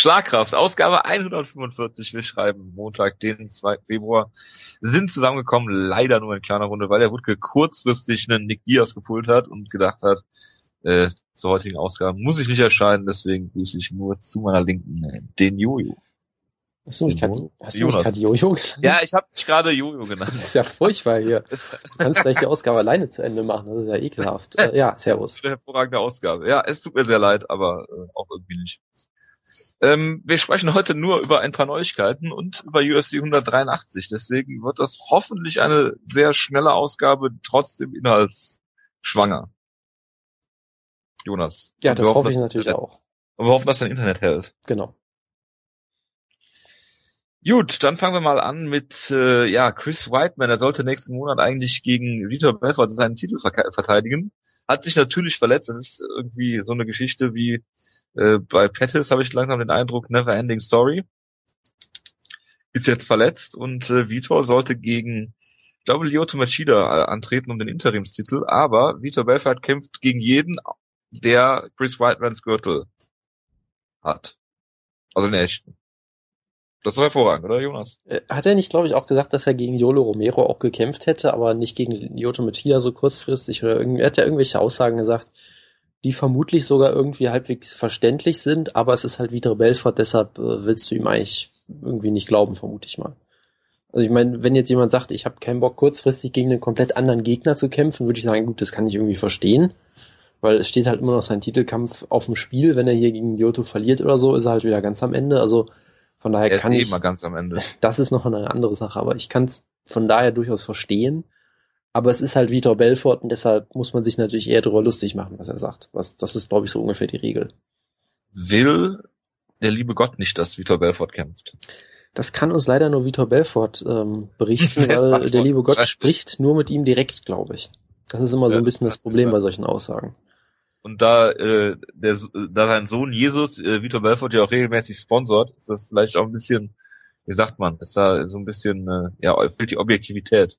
Schlagkraft, Ausgabe 145. Wir schreiben Montag, den 2. Februar. Sind zusammengekommen, leider nur in kleiner Runde, weil der Wutke kurzfristig einen Nick Diaz gepult hat und gedacht hat, äh, zur heutigen Ausgabe muss ich nicht erscheinen, deswegen grüße ich nur zu meiner Linken den Jojo. Hast du mich gerade Jojo genannt? Ja, ich habe dich gerade Jojo genannt. Das ist ja furchtbar hier. Du kannst gleich die Ausgabe alleine zu Ende machen, das ist ja ekelhaft. Äh, ja, servus. Das ist eine hervorragende Ausgabe. Ja, es tut mir sehr leid, aber äh, auch irgendwie nicht. Ähm, wir sprechen heute nur über ein paar Neuigkeiten und über UFC 183. Deswegen wird das hoffentlich eine sehr schnelle Ausgabe, trotzdem inhaltsschwanger. Jonas. Ja, das hoffen, hoffe ich natürlich auch. Und wir hoffen, dass dein Internet hält. Genau. Gut, dann fangen wir mal an mit äh, ja Chris Whiteman. Er sollte nächsten Monat eigentlich gegen Vitor Belfort seinen Titel verteidigen. Hat sich natürlich verletzt. Das ist irgendwie so eine Geschichte wie äh, bei Pettis habe ich langsam den Eindruck, never ending story. Ist jetzt verletzt und äh, Vitor sollte gegen, ich glaube, Lyoto Machida äh, antreten um den Interimstitel, aber Vitor Belfort kämpft gegen jeden, der Chris Whitemans Gürtel hat. Also den echten. Das ist hervorragend, oder Jonas? Äh, hat er nicht, glaube ich, auch gesagt, dass er gegen Yolo Romero auch gekämpft hätte, aber nicht gegen Lyoto Machida so kurzfristig oder irgendwie, er hat ja irgendwelche Aussagen gesagt, die vermutlich sogar irgendwie halbwegs verständlich sind, aber es ist halt Vitor Belfort, deshalb äh, willst du ihm eigentlich irgendwie nicht glauben, vermute ich mal. Also ich meine, wenn jetzt jemand sagt, ich habe keinen Bock kurzfristig gegen einen komplett anderen Gegner zu kämpfen, würde ich sagen, gut, das kann ich irgendwie verstehen, weil es steht halt immer noch sein Titelkampf auf dem Spiel, wenn er hier gegen Lyoto verliert oder so, ist er halt wieder ganz am Ende, also von daher er kann ist ich, eh immer ganz am Ende. das ist noch eine andere Sache, aber ich kann es von daher durchaus verstehen, aber es ist halt Vitor Belfort und deshalb muss man sich natürlich eher darüber lustig machen, was er sagt. Was, das ist, glaube ich, so ungefähr die Regel. Will der liebe Gott nicht, dass Vitor Belfort kämpft? Das kann uns leider nur Vitor Belfort ähm, berichten, weil der liebe Gott spricht nur mit ihm direkt, glaube ich. Das ist immer so ein bisschen das Problem bei solchen Aussagen. Und da, äh, der, da sein Sohn Jesus, äh, Vitor Belfort, ja auch regelmäßig sponsort, ist das vielleicht auch ein bisschen, wie sagt man, ist da so ein bisschen, äh, ja, fehlt die Objektivität.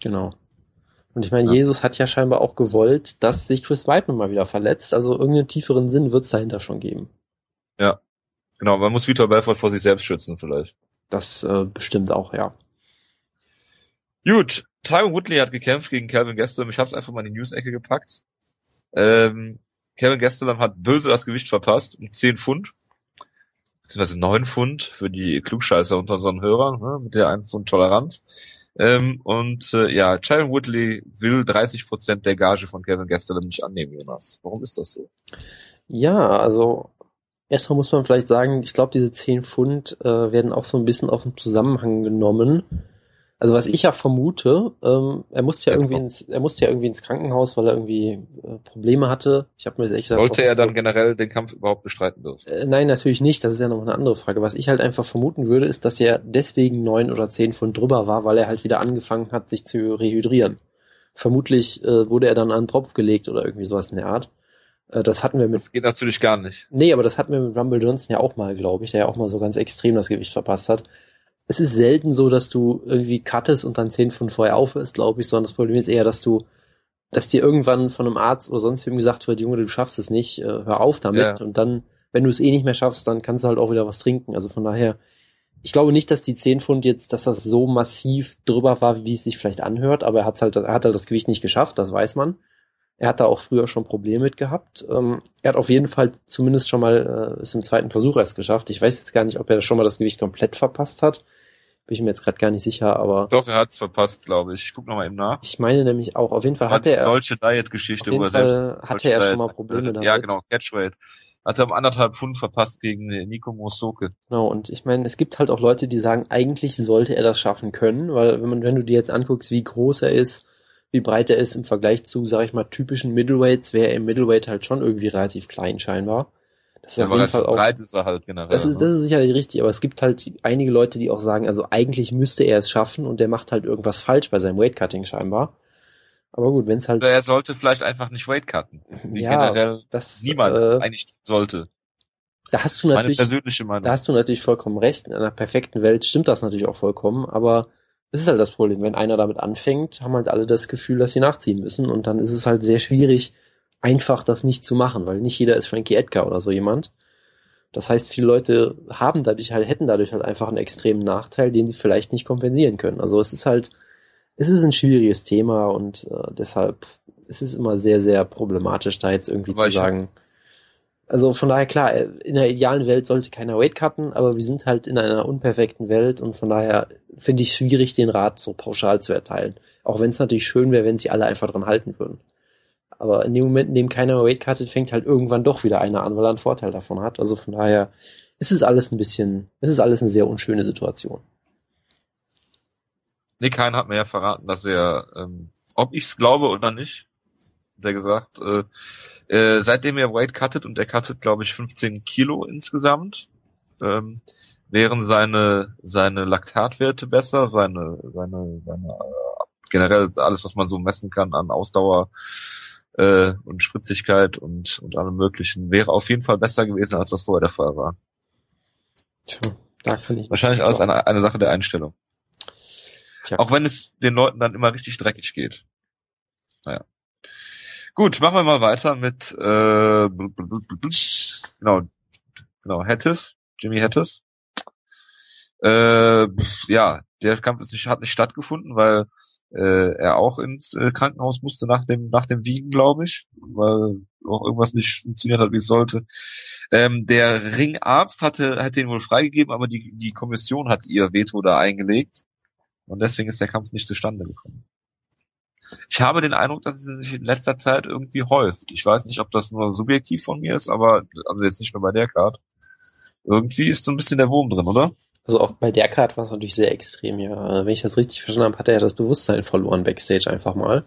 Genau. Und ich meine, ja. Jesus hat ja scheinbar auch gewollt, dass sich Chris Weidman mal wieder verletzt. Also irgendeinen tieferen Sinn wird es dahinter schon geben. Ja, genau. Man muss Vitor Belfort vor sich selbst schützen vielleicht. Das äh, bestimmt auch, ja. Gut, Tyron Woodley hat gekämpft gegen Calvin Gastelum. Ich habe es einfach mal in die News-Ecke gepackt. Ähm, Calvin Gastelum hat böse das Gewicht verpasst um 10 Pfund. Beziehungsweise 9 Pfund für die Klugscheißer unter unseren Hörern, ne, mit der 1 Pfund Toleranz. Ähm, und äh, ja, Tyron Woodley will 30 Prozent der Gage von Kevin Gastelum nicht annehmen, Jonas. Warum ist das so? Ja, also erstmal muss man vielleicht sagen, ich glaube, diese 10 Pfund äh, werden auch so ein bisschen auf den Zusammenhang genommen also was ich ja vermute, ähm, er musste ja Jetzt irgendwie ins, er musste ja irgendwie ins Krankenhaus, weil er irgendwie äh, Probleme hatte. Ich habe mir das echt gesagt, sollte er dann so, generell den Kampf überhaupt bestreiten dürfen? Äh, nein, natürlich nicht. Das ist ja noch eine andere Frage. Was ich halt einfach vermuten würde, ist, dass er deswegen neun oder zehn Pfund drüber war, weil er halt wieder angefangen hat, sich zu rehydrieren. Vermutlich äh, wurde er dann an einen Tropf gelegt oder irgendwie sowas in der Art. Äh, das hatten wir mit. Das geht natürlich gar nicht. Nee, aber das hatten wir mit Rumble Johnson ja auch mal, glaube ich, der ja auch mal so ganz extrem das Gewicht verpasst hat es ist selten so, dass du irgendwie cuttest und dann zehn Pfund vorher aufhörst, glaube ich, sondern das Problem ist eher, dass du, dass dir irgendwann von einem Arzt oder sonst wem gesagt wird, Junge, du schaffst es nicht, äh, hör auf damit. Ja. Und dann, wenn du es eh nicht mehr schaffst, dann kannst du halt auch wieder was trinken. Also von daher, ich glaube nicht, dass die 10 Pfund jetzt, dass das so massiv drüber war, wie es sich vielleicht anhört, aber er hat halt, er hat halt das Gewicht nicht geschafft, das weiß man. Er hat da auch früher schon Probleme mit gehabt. Ähm, er hat auf jeden Fall zumindest schon mal äh, es im zweiten Versuch erst geschafft. Ich weiß jetzt gar nicht, ob er schon mal das Gewicht komplett verpasst hat. Bin ich mir jetzt gerade gar nicht sicher, aber. Doch, er hat's verpasst, glaube ich. Ich guck nochmal eben nach. Ich meine nämlich auch, auf jeden Fall hatte er. Deutsche Diet-Geschichte, wo er selbst. Hatte er schon mal Probleme damit. Ja, genau, Catchweight. Hat er um anderthalb Pfund verpasst gegen Nico Mosoke. Genau, und ich meine, es gibt halt auch Leute, die sagen, eigentlich sollte er das schaffen können, weil wenn man, wenn du dir jetzt anguckst, wie groß er ist, wie breit er ist im Vergleich zu, sag ich mal, typischen Middleweights, wäre er im Middleweight halt schon irgendwie relativ klein scheinbar. Das ist ja, auf jeden Fall auch. Breit ist er halt generell. Das ist, ne? das ist sicherlich richtig, aber es gibt halt einige Leute, die auch sagen, also eigentlich müsste er es schaffen und der macht halt irgendwas falsch bei seinem Weightcutting scheinbar. Aber gut, wenn es halt. Oder er sollte vielleicht einfach nicht Weightcutten. Wie ja, generell das, niemand äh, eigentlich sollte. Da hast du natürlich, persönliche Meinung. da hast du natürlich vollkommen recht. In einer perfekten Welt stimmt das natürlich auch vollkommen, aber es ist halt das Problem. Wenn einer damit anfängt, haben halt alle das Gefühl, dass sie nachziehen müssen und dann ist es halt sehr schwierig, einfach das nicht zu machen, weil nicht jeder ist Frankie Edgar oder so jemand. Das heißt, viele Leute haben dadurch halt, hätten dadurch halt einfach einen extremen Nachteil, den sie vielleicht nicht kompensieren können. Also es ist halt, es ist ein schwieriges Thema und äh, deshalb ist es immer sehr, sehr problematisch, da jetzt irgendwie aber zu sagen. Also von daher klar, äh, in der idealen Welt sollte keiner Weight cutten, aber wir sind halt in einer unperfekten Welt und von daher finde ich schwierig, den Rat so pauschal zu erteilen. Auch wenn es natürlich schön wäre, wenn sie alle einfach dran halten würden. Aber in dem Moment, in dem keiner Weight cuttet, fängt halt irgendwann doch wieder einer an, weil er einen Vorteil davon hat. Also von daher ist es alles ein bisschen, ist es alles eine sehr unschöne Situation. Nick Hein hat mir ja verraten, dass er, ähm, ob ich es glaube oder nicht, der gesagt, äh, äh, seitdem er Weight cuttet und er cuttet, glaube ich, 15 Kilo insgesamt, ähm, wären seine seine Laktatwerte besser, seine seine seine äh, generell alles, was man so messen kann an Ausdauer äh, und Spritzigkeit und, und allem möglichen, wäre auf jeden Fall besser gewesen, als das vorher der Fall war. Tja, da kann ich Wahrscheinlich alles eine, eine Sache der Einstellung. Tja. Auch wenn es den Leuten dann immer richtig dreckig geht. Naja. Gut, machen wir mal weiter mit äh, genau, genau, Hattis, Jimmy Hattis. Äh, ja, der Kampf ist nicht, hat nicht stattgefunden, weil äh, er auch ins äh, Krankenhaus musste nach dem nach dem Wiegen, glaube ich, weil auch irgendwas nicht funktioniert hat, wie es sollte. Ähm, der Ringarzt hatte hat den wohl freigegeben, aber die die Kommission hat ihr Veto da eingelegt und deswegen ist der Kampf nicht zustande gekommen. Ich habe den Eindruck, dass es sich in letzter Zeit irgendwie häuft. Ich weiß nicht, ob das nur subjektiv von mir ist, aber also jetzt nicht nur bei der Card. Irgendwie ist so ein bisschen der Wurm drin, oder? Also auch bei der Card war es natürlich sehr extrem, ja. Wenn ich das richtig verstanden habe, hat er ja das Bewusstsein verloren backstage einfach mal.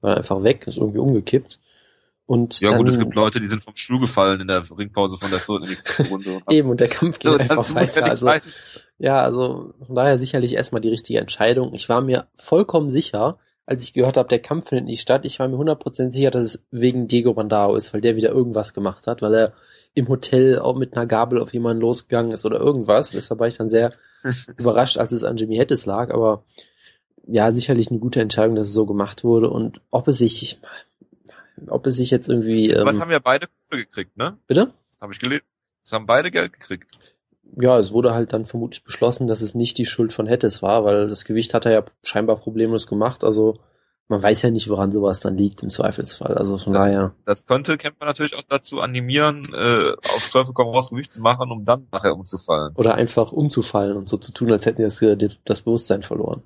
War einfach weg, ist irgendwie umgekippt. Und ja dann, gut, es gibt Leute, die sind vom Stuhl gefallen in der Ringpause von der vierten Runde. Eben, und der Kampf ging so, einfach weiter. Also, ja, also von daher sicherlich erstmal die richtige Entscheidung. Ich war mir vollkommen sicher, als ich gehört habe, der Kampf findet nicht statt, ich war mir 100% sicher, dass es wegen Diego Bandao ist, weil der wieder irgendwas gemacht hat, weil er im Hotel auch mit einer Gabel auf jemanden losgegangen ist oder irgendwas. Deshalb war ich dann sehr überrascht, als es an Jimmy Hattis lag. Aber ja, sicherlich eine gute Entscheidung, dass es so gemacht wurde. Und ob es sich, ob es sich jetzt irgendwie. Ähm, Was haben ja beide gekriegt, ne? Bitte? Habe ich gelesen. Es haben beide Geld gekriegt. Ja, es wurde halt dann vermutlich beschlossen, dass es nicht die Schuld von Hattis war, weil das Gewicht hat er ja scheinbar problemlos gemacht. Also man weiß ja nicht, woran sowas dann liegt im Zweifelsfall. Also von das, daher. Das könnte Kämpfer natürlich auch dazu animieren, äh, auf Teufel komm raus Gewicht zu machen, um dann nachher umzufallen. Oder einfach umzufallen und so zu tun, als hätten sie das, das Bewusstsein verloren.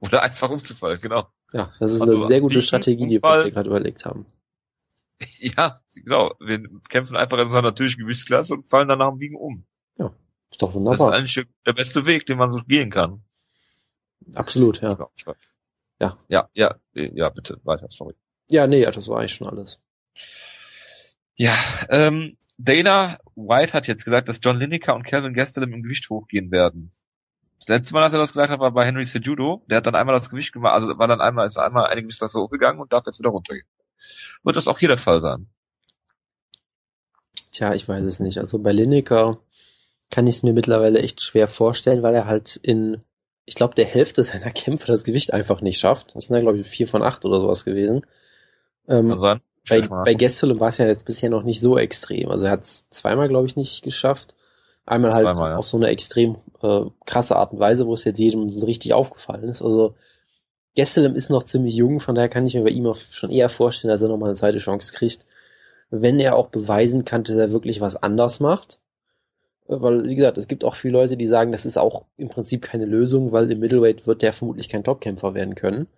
Oder einfach umzufallen, genau. Ja, das ist also eine sehr gute Strategie, die wir uns hier gerade überlegt haben. Ja, genau. Wir kämpfen einfach in unserer natürlichen Gewichtsklasse und fallen dann nach dem Wiegen um. Ja, ist doch wunderbar. Das ist eigentlich der beste Weg, den man so gehen kann. Absolut, ja. Ja. Ja, ja, ja, bitte, weiter, sorry. Ja, nee, das war eigentlich schon alles. Ja, ähm, Dana White hat jetzt gesagt, dass John Lineker und Kevin Gastelum im Gewicht hochgehen werden. Das letzte Mal, als er das gesagt hat, war bei Henry Sejudo. Der hat dann einmal das Gewicht gemacht, also war dann einmal, ist einmal eine Gewichtsklasse hochgegangen und darf jetzt wieder runtergehen. Wird das auch hier der Fall sein? Tja, ich weiß es nicht. Also bei Lineker kann ich es mir mittlerweile echt schwer vorstellen, weil er halt in ich glaube, der Hälfte seiner Kämpfe das Gewicht einfach nicht schafft. Das sind ja, glaube ich, vier von acht oder sowas gewesen. Ähm, Kann sein. Bei, bei Gastelum war es ja jetzt bisher noch nicht so extrem. Also er hat es zweimal, glaube ich, nicht geschafft. Einmal halt zweimal, ja. auf so eine extrem äh, krasse Art und Weise, wo es jetzt jedem richtig aufgefallen ist. Also Gastelum ist noch ziemlich jung, von daher kann ich mir bei ihm auch schon eher vorstellen, dass er nochmal eine zweite Chance kriegt. Wenn er auch beweisen kann, dass er wirklich was anders macht, weil, wie gesagt, es gibt auch viele Leute, die sagen, das ist auch im Prinzip keine Lösung, weil im Middleweight wird der vermutlich kein Topkämpfer werden können.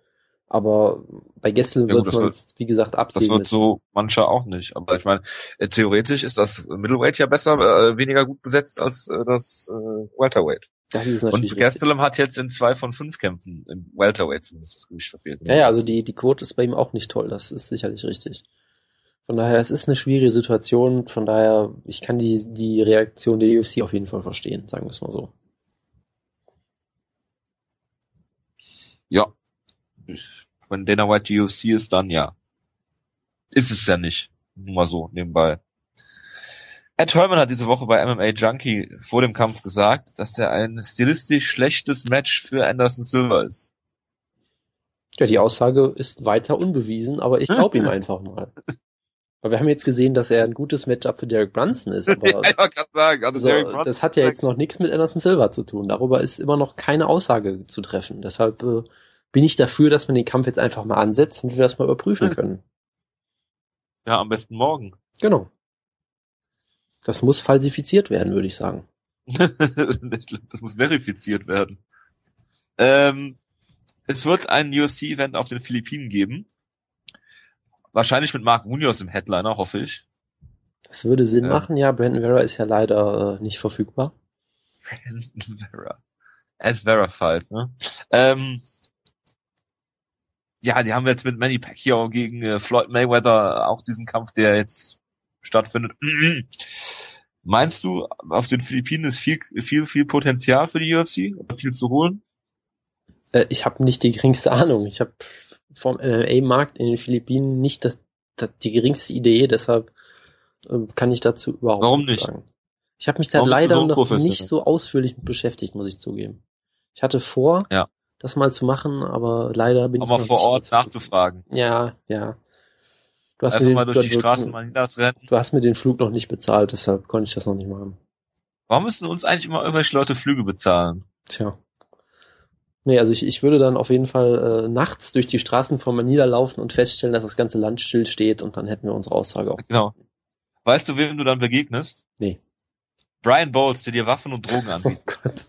Aber bei Gessel ja, wird man es, wie gesagt, absehen. Das wird müssen. so mancher auch nicht. Aber ich meine, äh, theoretisch ist das Middleweight ja besser, äh, weniger gut besetzt als äh, das äh, Welterweight. Das ist natürlich Und Gastelum hat jetzt in zwei von fünf Kämpfen im Welterweight zumindest das Gewicht verfehlt. Ja, ja, also die, die Quote ist bei ihm auch nicht toll, das ist sicherlich richtig. Von daher, es ist eine schwierige Situation. Von daher, ich kann die, die Reaktion der UFC auf jeden Fall verstehen, sagen wir es mal so. Ja. Wenn Dana White die UFC ist, dann ja. Ist es ja nicht. Nur mal so, nebenbei. Ed Herman hat diese Woche bei MMA Junkie vor dem Kampf gesagt, dass er ein stilistisch schlechtes Match für Anderson Silva ist. Ja, die Aussage ist weiter unbewiesen, aber ich glaube ihm einfach mal. Weil wir haben jetzt gesehen, dass er ein gutes Matchup für Derek Brunson ist, aber ja, ich gerade sagen, also so, das hat ja jetzt noch nichts mit Anderson Silva zu tun. Darüber ist immer noch keine Aussage zu treffen. Deshalb äh, bin ich dafür, dass man den Kampf jetzt einfach mal ansetzt, damit wir das mal überprüfen können. Ja, am besten morgen. Genau. Das muss falsifiziert werden, würde ich sagen. das muss verifiziert werden. Ähm, es wird ein UFC-Event auf den Philippinen geben. Wahrscheinlich mit Mark Munoz im Headliner, hoffe ich. Das würde Sinn Ja. machen, ja. Brandon Vera ist ja leider äh, nicht verfügbar. Brandon Vera. As verified, ne? Ähm, ja, die haben jetzt mit Manny Pacquiao gegen äh, Floyd Mayweather auch diesen Kampf, der jetzt stattfindet. Meinst du, auf den Philippinen ist viel, viel, viel Potenzial für die UFC? Oder viel zu holen? Äh, ich habe nicht die geringste Ahnung. Ich habe vom MMA-Markt in den Philippinen nicht das, das, die geringste Idee, deshalb äh, kann ich dazu überhaupt Warum nichts nicht? sagen. Ich habe mich da Warum leider so noch nicht so ausführlich mit beschäftigt, muss ich zugeben. Ich hatte vor, Ja. das mal zu machen, aber leider bin Auch ich noch vor nicht Ort nachzufragen. Ja, ja. Du hast, Einfach mir mal den, du, rennen. du hast mir den Flug noch nicht bezahlt, deshalb konnte ich das noch nicht machen. Warum müssen uns eigentlich immer irgendwelche Leute Flüge bezahlen? Tja. Nee, also ich, ich würde dann auf jeden Fall äh, nachts durch die Straßen von Manila laufen und feststellen, dass das ganze Land still steht und dann hätten wir unsere Aussage auch. Genau. Weißt du, wem du dann begegnest? Nee. Brian Bowles, der dir Waffen und Drogen Oh anbietet. Gott.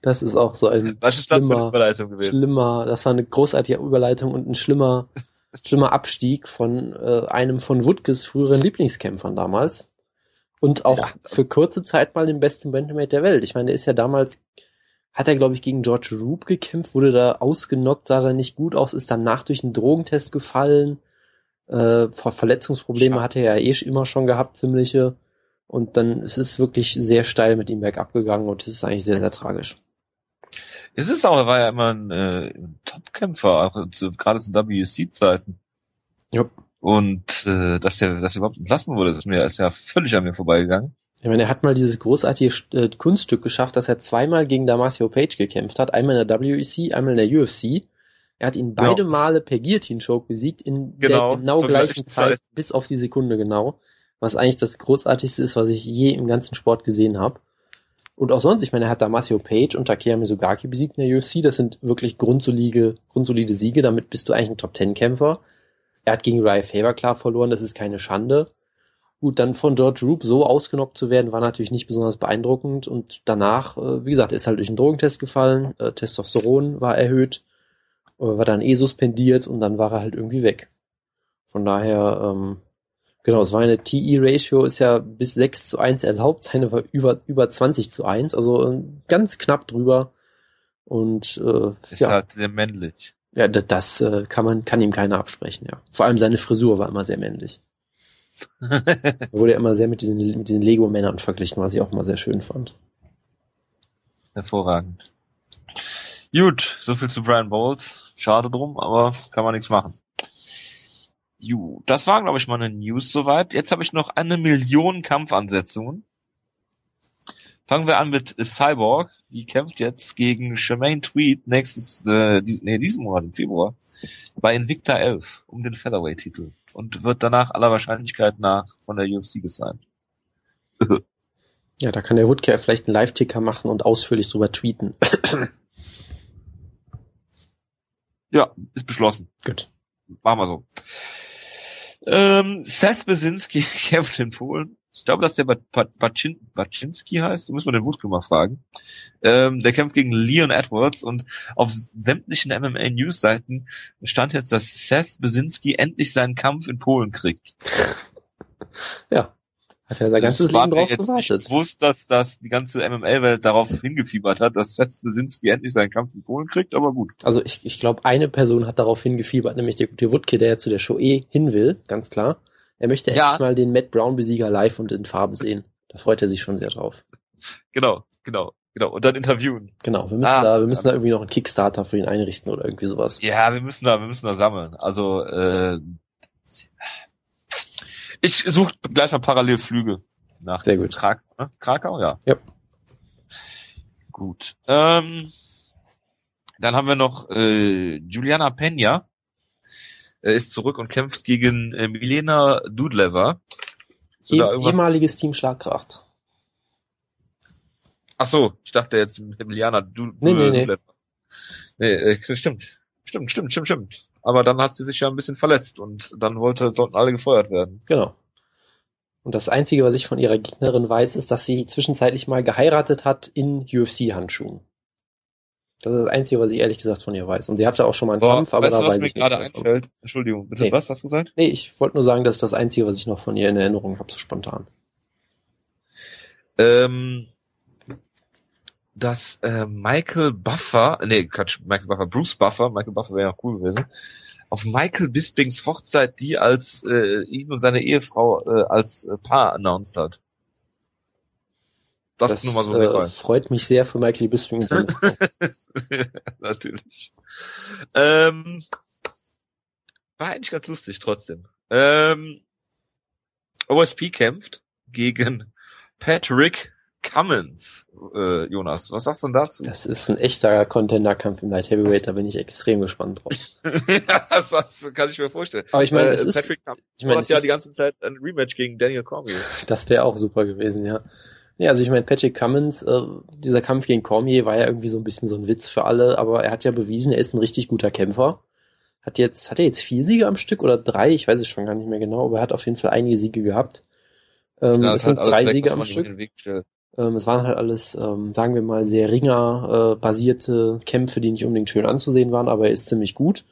Das ist auch so ein Was ist das für eine schlimmer, Überleitung gewesen? schlimmer, das war eine großartige Überleitung und ein schlimmer, schlimmer Abstieg von äh, einem von Woodkes früheren Lieblingskämpfern damals. Und auch Ja. für kurze Zeit mal den besten Bantamweight der Welt. Ich meine, der ist ja damals, hat er glaube ich gegen George Roop gekämpft, wurde da ausgenockt, sah da nicht gut aus, ist danach durch einen Drogentest gefallen. Äh, Ver- Verletzungsprobleme Schade. hatte er ja eh immer schon gehabt, ziemliche. Und dann ist es wirklich sehr steil mit ihm bergab gegangen und es ist eigentlich sehr, sehr tragisch. Es ist auch, er war ja immer ein, äh, ein Top-Kämpfer, auch zu, gerade zu WC-Zeiten. Ja. Und äh, dass der, dass er überhaupt entlassen wurde, ist mir ist ja völlig an mir vorbeigegangen. Ich meine, er hat mal dieses großartige äh, Kunststück geschafft, dass er zweimal gegen Damasio Page gekämpft hat. Einmal in der WEC, einmal in der UFC. Er hat ihn beide Ja. Male per Guillotine Choke besiegt in Genau, der genau gleichen gleichen Zeit, Zeit. bis auf die Sekunde genau. Was eigentlich das großartigste ist, was ich je im ganzen Sport gesehen habe. Und auch sonst, ich meine, er hat Damasio Page und Takeya Mizugaki besiegt in der UFC. Das sind wirklich grundsolide, grundsolide Siege. Damit bist du eigentlich ein Top-Ten-Kämpfer. Er hat gegen Ryan Faber klar verloren. Das ist keine Schande. Gut, dann von George Roop so ausgenockt zu werden, war natürlich nicht besonders beeindruckend. Und danach, äh, wie gesagt, ist halt durch einen Drogentest gefallen. Äh, Testosteron war erhöht, äh, war dann eh suspendiert und dann war er halt irgendwie weg. Von daher, ähm, genau, es war eine TE-Ratio, ist ja bis 6 zu 1 erlaubt, seine war über, über 20 zu 1, also äh, ganz knapp drüber. Und äh, Ist ja, halt sehr männlich. ja, das, das äh, kann man, kann ihm keiner absprechen, ja. Vor allem seine Frisur war immer sehr männlich. Er wurde ja immer sehr mit diesen, mit diesen Lego-Männern verglichen, was ich auch immer sehr schön fand. Hervorragend. Gut, so viel zu Brian Bowles. Schade drum, aber kann man nichts machen. Ju, das waren, glaube ich, meine News soweit. Jetzt habe ich noch eine Million Kampfansetzungen. Fangen wir an mit Cyborg. Die kämpft jetzt gegen Shemaine Tweed nächstes, äh, nee, diesen Monat im Februar bei Invicta 11 um den Featherweight-Titel und wird danach aller Wahrscheinlichkeit nach von der UFC gesigned. Ja, da kann der Woodcare vielleicht einen Live-Ticker machen und ausführlich drüber tweeten. Ja, ist beschlossen. Gut. Machen wir so. Ähm, Seth Besinski kämpft in Polen. Ich glaube, dass der Ba- Ba- Bacin Baczynski heißt. Da müssen wir den Wutke mal fragen. Ähm, der kämpft gegen Leon Edwards und auf sämtlichen MMA-News-Seiten stand jetzt, dass Seth Besinski endlich seinen Kampf in Polen kriegt. Ja. Hat er sein ganzes Leben drauf gewartet. bewusst, dass, dass die ganze MMA-Welt darauf hingefiebert hat, dass Seth Besinski endlich seinen Kampf in Polen kriegt, aber gut. Also ich, ich glaube, eine Person hat darauf hingefiebert, nämlich der gute Woodke, der ja zu der Show eh hin will, ganz klar. Er möchte Ja. endlich mal den Matt Brown-Besieger live und in Farbe sehen. Da freut er sich schon sehr drauf. Genau, genau, genau. Und dann interviewen. Genau, wir müssen Ah, da, wir müssen da irgendwie noch einen Kickstarter für ihn einrichten oder irgendwie sowas. Ja, wir müssen da, wir müssen da sammeln. Also äh, ich suche gleich mal parallel Flüge nach Sehr gut. Krak ne? Krakau, ja. Ja. Gut. Ähm, dann haben wir noch äh, Juliana Pena. Er ist zurück und kämpft gegen äh, Milena Dudleva. E ehemaliges Team Schlagkraft. Ach so, ich dachte jetzt Emiliana du, nee, nee, nee. nee äh, stimmt. Stimmt, stimmt, stimmt, stimmt. Aber dann hat sie sich ja ein bisschen verletzt und dann wollte, sollten alle gefeuert werden. Genau. Und das Einzige, was ich von ihrer Gegnerin weiß, ist, dass sie zwischenzeitlich mal geheiratet hat in UFC-Handschuhen. Das ist das Einzige, was ich ehrlich gesagt von ihr weiß. Und sie hatte auch schon mal einen Boah, Kampf, aber da du, weiß was ich mir gerade einfällt? Entschuldigung, bitte, nee. was hast du gesagt? Nee, ich wollte nur sagen, das ist das Einzige, was ich noch von ihr in Erinnerung habe, so spontan. Ähm, dass äh, Michael Buffer, nee, Quatsch, Michael Buffer, Bruce Buffer, Michael Buffer wäre ja auch cool gewesen, auf Michael Bispings Hochzeit, die als äh, ihn und seine Ehefrau äh, als äh, Paar announced hat. Das, das nur mal so äh, freut mich sehr für Michael Bisping. Natürlich. Ähm, war eigentlich ganz lustig trotzdem. Ähm, OSP kämpft gegen Patrick Cummins, äh, Jonas. Was sagst du denn dazu? Das ist ein echter Contender-Kampf im Light Heavyweight, da bin ich extrem gespannt drauf. ja, das kann ich mir vorstellen. Aber ich meine, äh, Patrick Cummins ich mein, hat ja die ganze Zeit ein Rematch gegen Daniel Cormier. Das wäre auch super gewesen, ja. Ja, also ich meine, Patrick Cummins, äh, dieser Kampf gegen Cormier war ja irgendwie so ein bisschen so ein Witz für alle, aber er hat ja bewiesen, er ist ein richtig guter Kämpfer. Hat jetzt, hat er jetzt vier Siege am Stück oder drei? Ich weiß es schon gar nicht mehr genau, aber er hat auf jeden Fall einige Siege gehabt. Ähm, ja, es sind drei Siege am Stück. Ähm, es waren halt alles, ähm, sagen wir mal, sehr ringer-basierte äh, Kämpfe, die nicht unbedingt schön anzusehen waren, aber er ist ziemlich gut.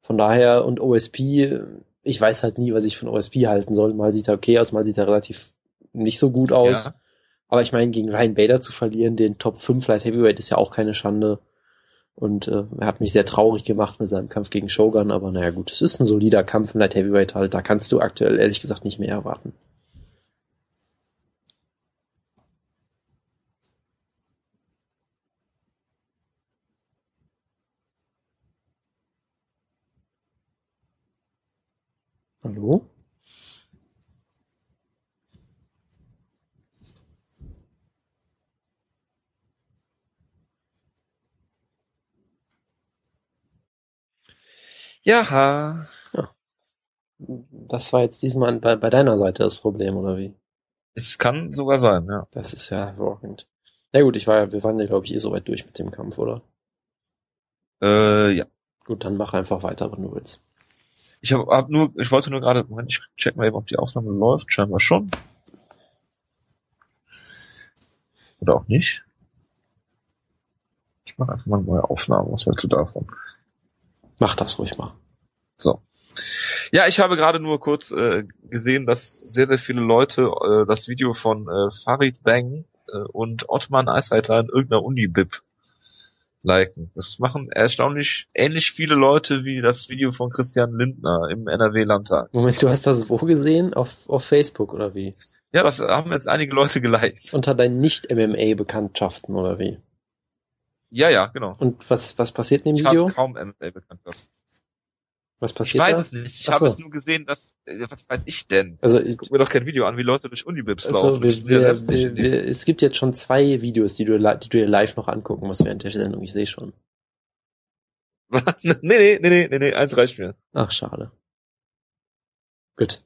Von daher, und OSP, ich weiß halt nie, was ich von OSP halten soll. Mal sieht er okay aus, mal sieht er relativ nicht so gut aus. Ja. Aber ich meine, gegen Ryan Bader zu verlieren, den Top 5 Light Heavyweight, ist ja auch keine Schande. Und äh, er hat mich sehr traurig gemacht mit seinem Kampf gegen Shogun, aber naja gut, es ist ein solider Kampf in Light Heavyweight halt, da kannst du aktuell ehrlich gesagt nicht mehr erwarten. Hallo? Ja. ja. Das war jetzt diesmal bei, bei deiner Seite das Problem, oder wie? Es kann sogar sein, ja. Das ist ja hervorragend. Na gut, ich war ja, wir waren ja, glaube ich, eh so weit durch mit dem Kampf, oder? Äh, ja. Gut, dann mach einfach weiter, wenn du willst. Ich habe hab nur, ich wollte nur gerade, Moment, ich check mal eben, ob die Aufnahme läuft, scheinbar schon. Oder auch nicht. Ich mache einfach mal eine neue Aufnahme, was hältst du davon? Mach das ruhig mal. So. Ja, ich habe gerade nur kurz äh, gesehen, dass sehr, sehr viele Leute äh, das Video von äh, Farid Bang äh, und Ottman Eisheiter in irgendeiner Uni-Bib liken. Das machen erstaunlich ähnlich viele Leute wie das Video von Christian Lindner im NRW-Landtag. Moment, du hast das wo gesehen? Auf, auf Facebook oder wie? Ja, das haben jetzt einige Leute geliked. Unter deinen Nicht-MMA-Bekanntschaften oder wie? Ja, ja, genau. Und was, was passiert in dem ich Video? Ich kaum MMA-Bekanntschaften. Was passiert Ich weiß es nicht. Ich habe es nur gesehen, dass, äh, was weiß ich denn? Also ich, guck mir doch kein Video an, wie Leute durch Unibibs also laufen. Wir, wir, wir, es gibt jetzt schon zwei Videos, die du, die du dir live noch angucken musst während der Sendung. Ich sehe schon. nee, nee, nee, nee, nee, eins reicht mir. Ach, schade. Gut.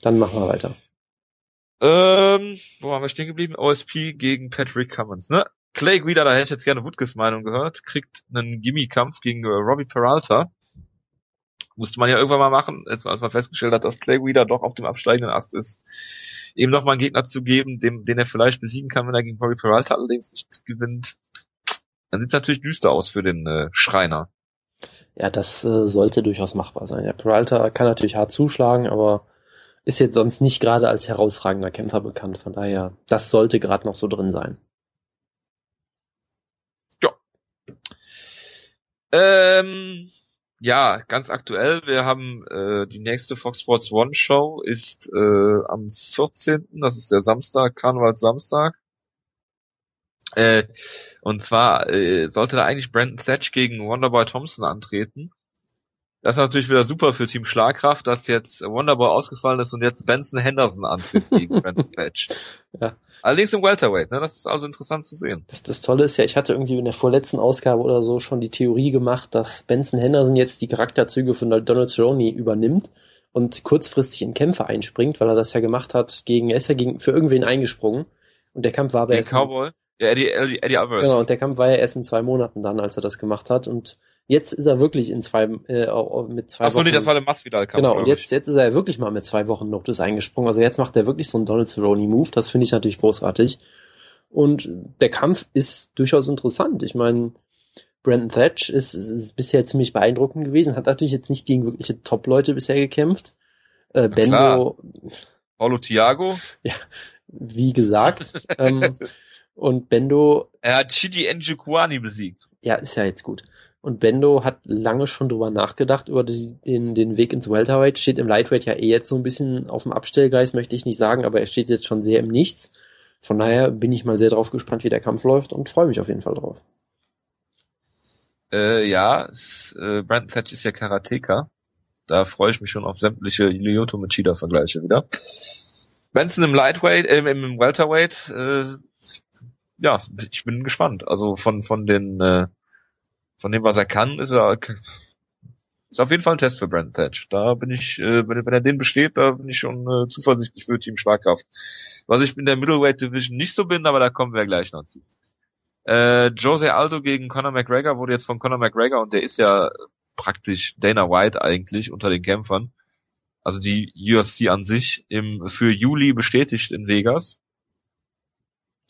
Dann machen wir weiter. Ähm, wo haben wir stehen geblieben? OSP gegen Patrick Cummins, ne? Clay Guida, da hätte ich jetzt gerne Woodkes Meinung gehört, kriegt einen Gimme-Kampf gegen äh, Robbie Peralta musste man ja irgendwann mal machen, als man festgestellt hat, dass Clay Guida doch auf dem absteigenden Ast ist, eben noch mal einen Gegner zu geben, dem, den er vielleicht besiegen kann, wenn er gegen Bobby Peralta allerdings nicht gewinnt. Dann sieht es natürlich düster aus für den äh, Schreiner. Ja, das äh, sollte durchaus machbar sein. Ja, Peralta kann natürlich hart zuschlagen, aber ist jetzt sonst nicht gerade als herausragender Kämpfer bekannt. Von daher, das sollte gerade noch so drin sein. Ähm, ja, ganz aktuell. Wir haben äh, die nächste Fox Sports One Show ist äh, am 14. Das ist der Samstag, Karnevalssamstag. Äh, und zwar äh, sollte da eigentlich Brandon Thatch gegen Wonderboy Thompson antreten. Das ist natürlich wieder super für Team Schlagkraft, dass jetzt Wonderboy ausgefallen ist und jetzt Benson Henderson antritt gegen Brandon Patch. Ja. Allerdings im Welterweight, ne? Das ist also interessant zu sehen. Das, das Tolle ist ja, ich hatte irgendwie in der vorletzten Ausgabe oder so schon die Theorie gemacht, dass Benson Henderson jetzt die Charakterzüge von Donald Cerrone übernimmt und kurzfristig in Kämpfe einspringt, weil er das ja gemacht hat gegen, er ist ja gegen, für irgendwen eingesprungen. Und der Kampf war aber erst. Cowboy? Ja, Eddie, Eddie, Eddie Alvarez. Genau, und der Kampf war ja erst in zwei Monaten dann, als er das gemacht hat. Und jetzt ist er wirklich in zwei, äh, mit zwei Ach so, Wochen. nee, das war der Masvidal-Kampf. Genau, und jetzt, jetzt ist er wirklich mal mit zwei Wochen Notice eingesprungen. Also jetzt macht er wirklich so einen Donald Cerrone-Move. Das finde ich natürlich großartig. Und der Kampf ist durchaus interessant. Ich meine, Brandon Thatch ist, ist bisher ziemlich beeindruckend gewesen, hat natürlich jetzt nicht gegen wirkliche Top-Leute bisher gekämpft. Äh, Bendo. Paulo Thiago. Ja, wie gesagt. ähm, und Bendo. Er hat Chidi Njikwani besiegt. Ja, ist ja jetzt gut. Und Bendo hat lange schon drüber nachgedacht, über die, den, den Weg ins Welterweight. Steht im Lightweight ja eh jetzt so ein bisschen auf dem Abstellgleis, möchte ich nicht sagen, aber er steht jetzt schon sehr im Nichts. Von daher bin ich mal sehr drauf gespannt, wie der Kampf läuft und freue mich auf jeden Fall drauf. Äh, ja, es, äh, Brandon Thatch ist ja Karateka. Da freue ich mich schon auf sämtliche Lyoto Machida Vergleiche wieder. Benson im Lightweight, äh, im Welterweight, äh, ja, ich bin gespannt. Also von von den äh, von dem was er kann, ist er ist auf jeden Fall ein Test für Brandon Thatch. Da bin ich, äh, wenn, wenn er den besteht, da bin ich schon äh, zuversichtlich für Team Schlagkraft. Was ich in der Middleweight Division nicht so bin, aber da kommen wir gleich noch zu. Äh, Jose Aldo gegen Conor McGregor wurde jetzt von Conor McGregor und der ist ja praktisch Dana White eigentlich unter den Kämpfern. Also die UFC an sich im, für Juli bestätigt in Vegas.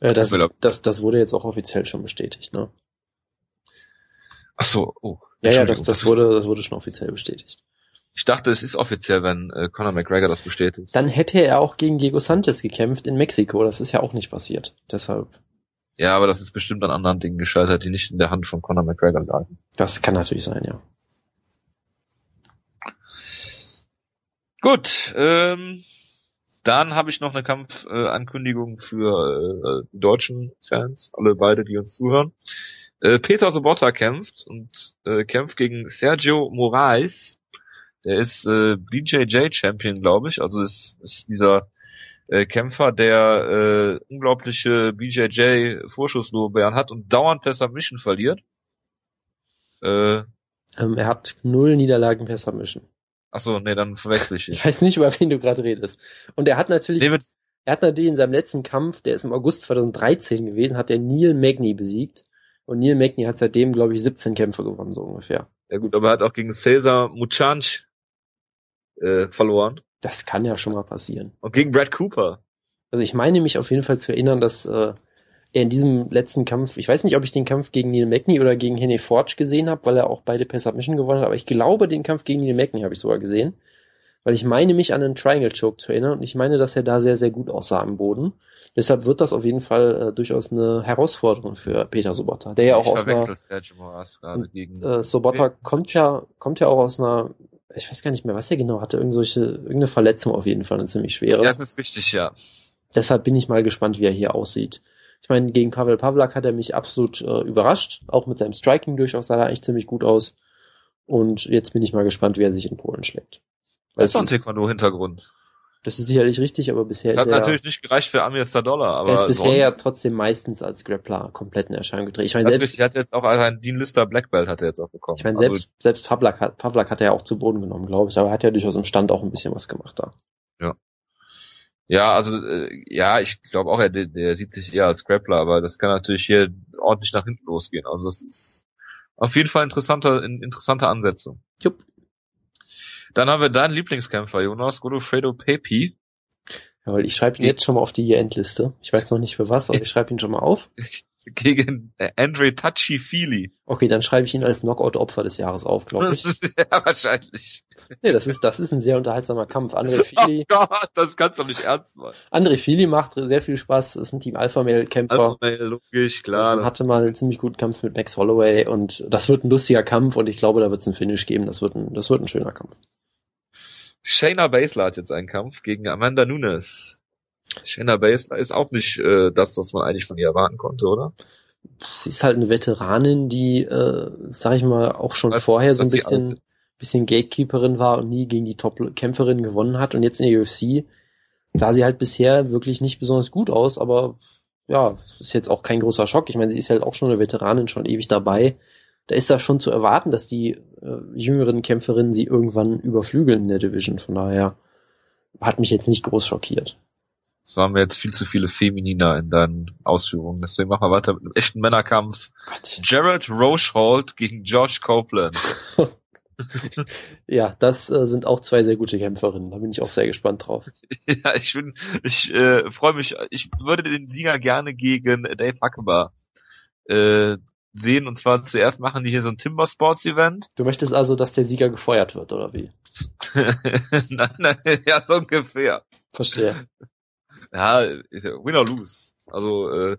Ja, das, das, das wurde jetzt auch offiziell schon bestätigt, ne? Ach so, oh. Ja, ja, das, das wurde, das wurde schon offiziell bestätigt. Ich dachte, es ist offiziell, wenn äh, Conor McGregor das bestätigt. Dann hätte er auch gegen Diego Sanchez gekämpft in Mexiko. Das ist ja auch nicht passiert. Deshalb. Ja, aber das ist bestimmt an anderen Dingen gescheitert, die nicht in der Hand von Conor McGregor lagen. Das kann natürlich sein, ja. Gut, ähm, dann habe ich noch eine Kampfankündigung äh, für äh, die deutschen Fans, alle beide, die uns zuhören. Äh, Peter Sobotta kämpft und äh, kämpft gegen Sergio Moraes. Der ist äh, BJJ Champion, glaube ich. Also ist, ist dieser äh, Kämpfer, der äh, unglaubliche BJJ Vorschusslorbeeren hat und dauernd per Submission verliert. Äh, ähm, er hat null Niederlagen per Submission. Ach so, nee, dann verwechsel ich. ich weiß nicht, über wen du gerade redest. Und er hat natürlich, David. er hat natürlich in seinem letzten Kampf, der ist im August 2013 gewesen, hat er Neil Magny besiegt. Und Neil Magny hat seitdem, glaube ich, 17 Kämpfe gewonnen, so ungefähr. Ja gut, aber er hat auch gegen Cesar Muchanch äh, verloren. Das kann ja schon mal passieren. Und gegen Brad Cooper. Also ich meine mich auf jeden Fall zu erinnern, dass äh, er in diesem letzten Kampf, ich weiß nicht, ob ich den Kampf gegen Neil Magny oder gegen Henry Forge gesehen habe, weil er auch beide per Submission gewonnen hat, aber ich glaube, den Kampf gegen Neil Magny habe ich sogar gesehen. Weil ich meine mich an einen Triangle Choke zu erinnern und ich meine, dass er da sehr, sehr gut aussah am Boden. Deshalb wird das auf jeden Fall äh, durchaus eine Herausforderung für Peter Sobotta, der ja auch aus einer, gegen äh, Sobotta kommt ja, kommt ja auch aus einer, ich weiß gar nicht mehr, was er genau hatte, irgendwelche, irgendeine Verletzung auf jeden Fall, eine ziemlich schwere. Das ist richtig, ja. Deshalb bin ich mal gespannt, wie er hier aussieht. Ich meine, gegen Pavel Pavlak hat er mich absolut äh, überrascht. Auch mit seinem Striking durchaus sah er eigentlich ziemlich gut aus. Und jetzt bin ich mal gespannt, wie er sich in Polen schlägt. Das ist doch ein Taekwondo-Hintergrund. Das ist sicherlich richtig, aber bisher das ist er. hat natürlich nicht gereicht für Amir Dollar, aber. Er ist bisher ja trotzdem meistens als Grappler komplett in Erscheinung getreten. Ich meine, selbst. Er hat jetzt auch einen Dean Lister Black Belt hat er jetzt auch bekommen. Ich meine, selbst, also, selbst Pavlak hat, Pavlak hat er ja auch zu Boden genommen, glaube ich, aber er hat ja durchaus im Stand auch ein bisschen was gemacht da. Ja. Ja, also äh, ja, ich glaube auch, er der, der sieht sich eher als Grappler, aber das kann natürlich hier ordentlich nach hinten losgehen. Also es ist auf jeden Fall interessanter, interessante Ansetzung. Jupp. Dann haben wir deinen Lieblingskämpfer, Jonas Godofredo Pepi. Jawohl, ich schreibe ihn jetzt schon mal auf die Endliste. Ich weiß noch nicht für was, aber ich schreibe ihn schon mal auf. Gegen Andre Touchy Feely. Okay, dann schreibe ich ihn als Knockout-Opfer des Jahres auf, glaube ich. ja, wahrscheinlich. Nee, das ist, das ist ein sehr unterhaltsamer Kampf. Andre Feely. Oh Gott, das kannst du doch nicht ernst machen. Andre Feely macht sehr viel Spaß, ist ein Team Alpha-Mail-Kämpfer. Alpha-Mail, logisch, klar. Hatte mal einen ziemlich guten Kampf mit Max Holloway und das wird ein lustiger Kampf und ich glaube, da wird es einen Finish geben. Das wird ein, das wird ein schöner Kampf. Shayna Baszler hat jetzt einen Kampf gegen Amanda Nunes. Shayna Baszler ist auch nicht äh, das, was man eigentlich von ihr erwarten konnte, oder? Sie ist halt eine Veteranin, die, äh, sag ich mal, auch schon was, vorher so ein bisschen, bisschen Gatekeeperin war und nie gegen die Top-Kämpferin gewonnen hat und jetzt in der UFC sah sie halt bisher wirklich nicht besonders gut aus, aber ja, ist jetzt auch kein großer Schock. Ich meine, sie ist halt auch schon eine Veteranin, schon ewig dabei. Da ist das schon zu erwarten, dass die äh, jüngeren Kämpferinnen sie irgendwann überflügeln in der Division. Von daher hat mich jetzt nicht groß schockiert. Es waren mir jetzt viel zu viele Femininer in deinen Ausführungen. Deswegen machen wir weiter mit einem echten Männerkampf. Gott. Jared Rochehold gegen Josh Copeland. ja, das äh, sind auch zwei sehr gute Kämpferinnen. Da bin ich auch sehr gespannt drauf. ja, ich bin, ich äh, freue mich. Ich würde den Sieger gerne gegen Dave Huckeber äh, sehen. Und zwar zuerst machen die hier so ein Timber Sports Event. Du möchtest also, dass der Sieger gefeuert wird, oder wie? nein, nein, ja, so ungefähr. Verstehe. Ja, win or lose. Also, äh,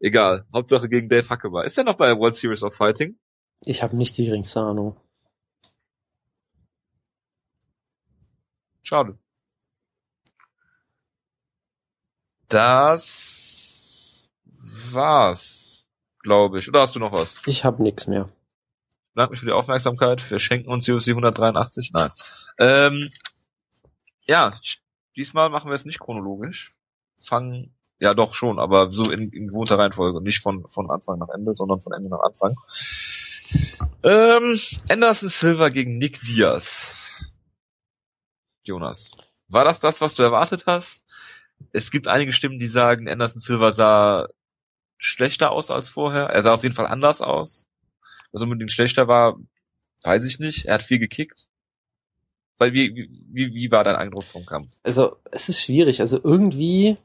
egal. Hauptsache gegen Dave Huckeber. Ist der noch bei World Series of Fighting? Ich habe nicht die geringste Ahnung. Schade. Das war's, glaube ich. Oder hast du noch was? Ich habe nichts mehr. Danke mich für die Aufmerksamkeit. Wir schenken uns UFC 183. Nein. Ähm, ja, diesmal machen wir es nicht chronologisch. Fangen, ja doch schon, aber so in, in gewohnter Reihenfolge. Nicht von, von Anfang nach Ende, sondern von Ende nach Anfang. Ähm, Anderson Silver gegen Nick Diaz. Jonas. War das das, was du erwartet hast? Es gibt einige Stimmen, die sagen, Anderson Silva sah schlechter aus als vorher. Er sah auf jeden Fall anders aus. Was unbedingt schlechter war, weiß ich nicht. Er hat viel gekickt. Weil wie, wie, wie war dein Eindruck vom Kampf? Also es ist schwierig. Also irgendwie,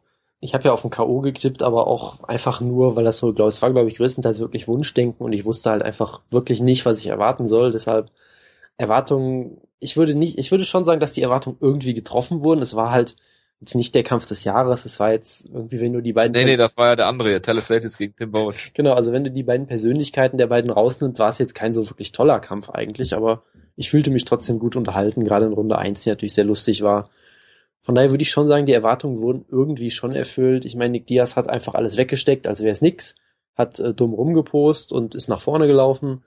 ich habe ja auf den K.O. getippt, aber auch einfach nur, weil das so, glaube es war, glaube ich, größtenteils wirklich Wunschdenken und ich wusste halt einfach wirklich nicht, was ich erwarten soll. Deshalb Erwartungen, ich würde nicht, ich würde schon sagen, dass die Erwartungen irgendwie getroffen wurden. Es war halt jetzt nicht der Kampf des Jahres, es war jetzt irgendwie, wenn du die beiden... Nee, nee, das war ja der andere, Teleflatis gegen Tim Boach. Genau, also wenn du die beiden Persönlichkeiten der beiden rausnimmst, war es jetzt kein so wirklich toller Kampf eigentlich, aber ich fühlte mich trotzdem gut unterhalten, gerade in Runde 1, die natürlich sehr lustig war. Von daher würde ich schon sagen, die Erwartungen wurden irgendwie schon erfüllt. Ich meine, Nick Diaz hat einfach alles weggesteckt, als wäre es nix, hat äh, dumm rumgepost und ist nach vorne gelaufen.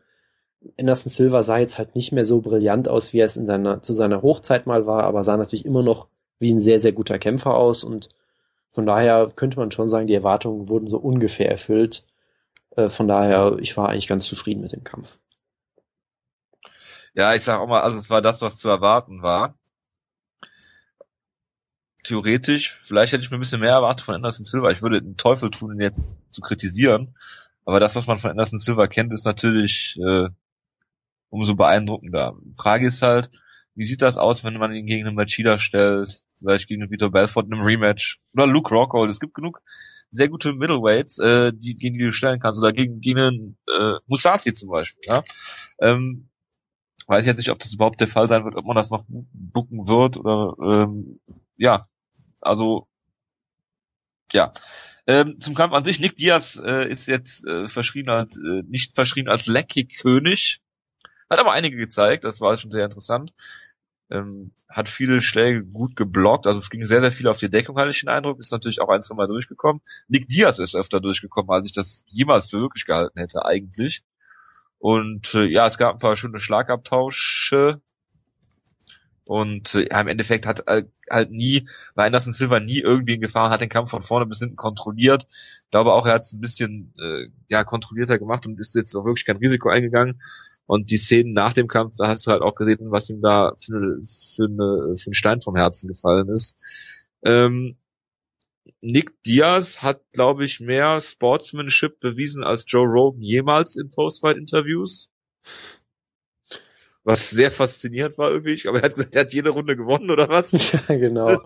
Anderson Silva sah jetzt halt nicht mehr so brillant aus, wie er es in seiner, zu seiner Hochzeit mal war, aber sah natürlich immer noch wie ein sehr, sehr guter Kämpfer aus und von daher könnte man schon sagen, die Erwartungen wurden so ungefähr erfüllt. Äh, von daher, ich war eigentlich ganz zufrieden mit dem Kampf. Ja, ich sag auch mal, also es war das, was zu erwarten war. Theoretisch, vielleicht hätte ich mir ein bisschen mehr erwartet von Anderson Silva. Ich würde den Teufel tun, ihn jetzt zu kritisieren. Aber das, was man von Anderson Silva kennt, ist natürlich äh, umso beeindruckender. Frage ist halt, wie sieht das aus, wenn man ihn gegen einen Machida stellt, vielleicht gegen einen Vitor Belfort in einem Rematch oder Luke Rockhold. Es gibt genug sehr gute Middleweights, äh, die, gegen die du stellen kannst, oder gegen, gegen einen äh, Musashi zum Beispiel. Ja? Ähm, weiß ich jetzt nicht, ob das überhaupt der Fall sein wird, ob man das noch bucken wird oder ähm, ja, also ja. Ähm, zum Kampf an sich, Nick Diaz äh, ist jetzt äh, verschrien als, äh, nicht verschrien als Lecky-König, hat aber einige gezeigt, das war schon sehr interessant. Ähm, hat viele Schläge gut geblockt, also es ging sehr, sehr viel auf die Deckung, hatte ich den Eindruck, ist natürlich auch ein, zwei Mal durchgekommen. Nick Diaz ist öfter durchgekommen, als ich das jemals für wirklich gehalten hätte, eigentlich. Und äh, ja, es gab ein paar schöne Schlagabtausche. Und äh, ja, im Endeffekt hat äh, halt nie, war Anderson Silva nie irgendwie in Gefahr, hat den Kampf von vorne bis hinten kontrolliert. Ich glaube auch, er hat es ein bisschen äh, ja kontrollierter gemacht und ist jetzt auch wirklich kein Risiko eingegangen. Und die Szenen nach dem Kampf, da hast du halt auch gesehen, was ihm da für, eine, für, eine, für einen Stein vom Herzen gefallen ist. Ähm, Nick Diaz hat, glaube ich, mehr Sportsmanship bewiesen als Joe Rogan jemals in Postfight-Interviews. Was sehr faszinierend war irgendwie. Aber er hat gesagt, er hat jede Runde gewonnen, oder was? Ja, genau.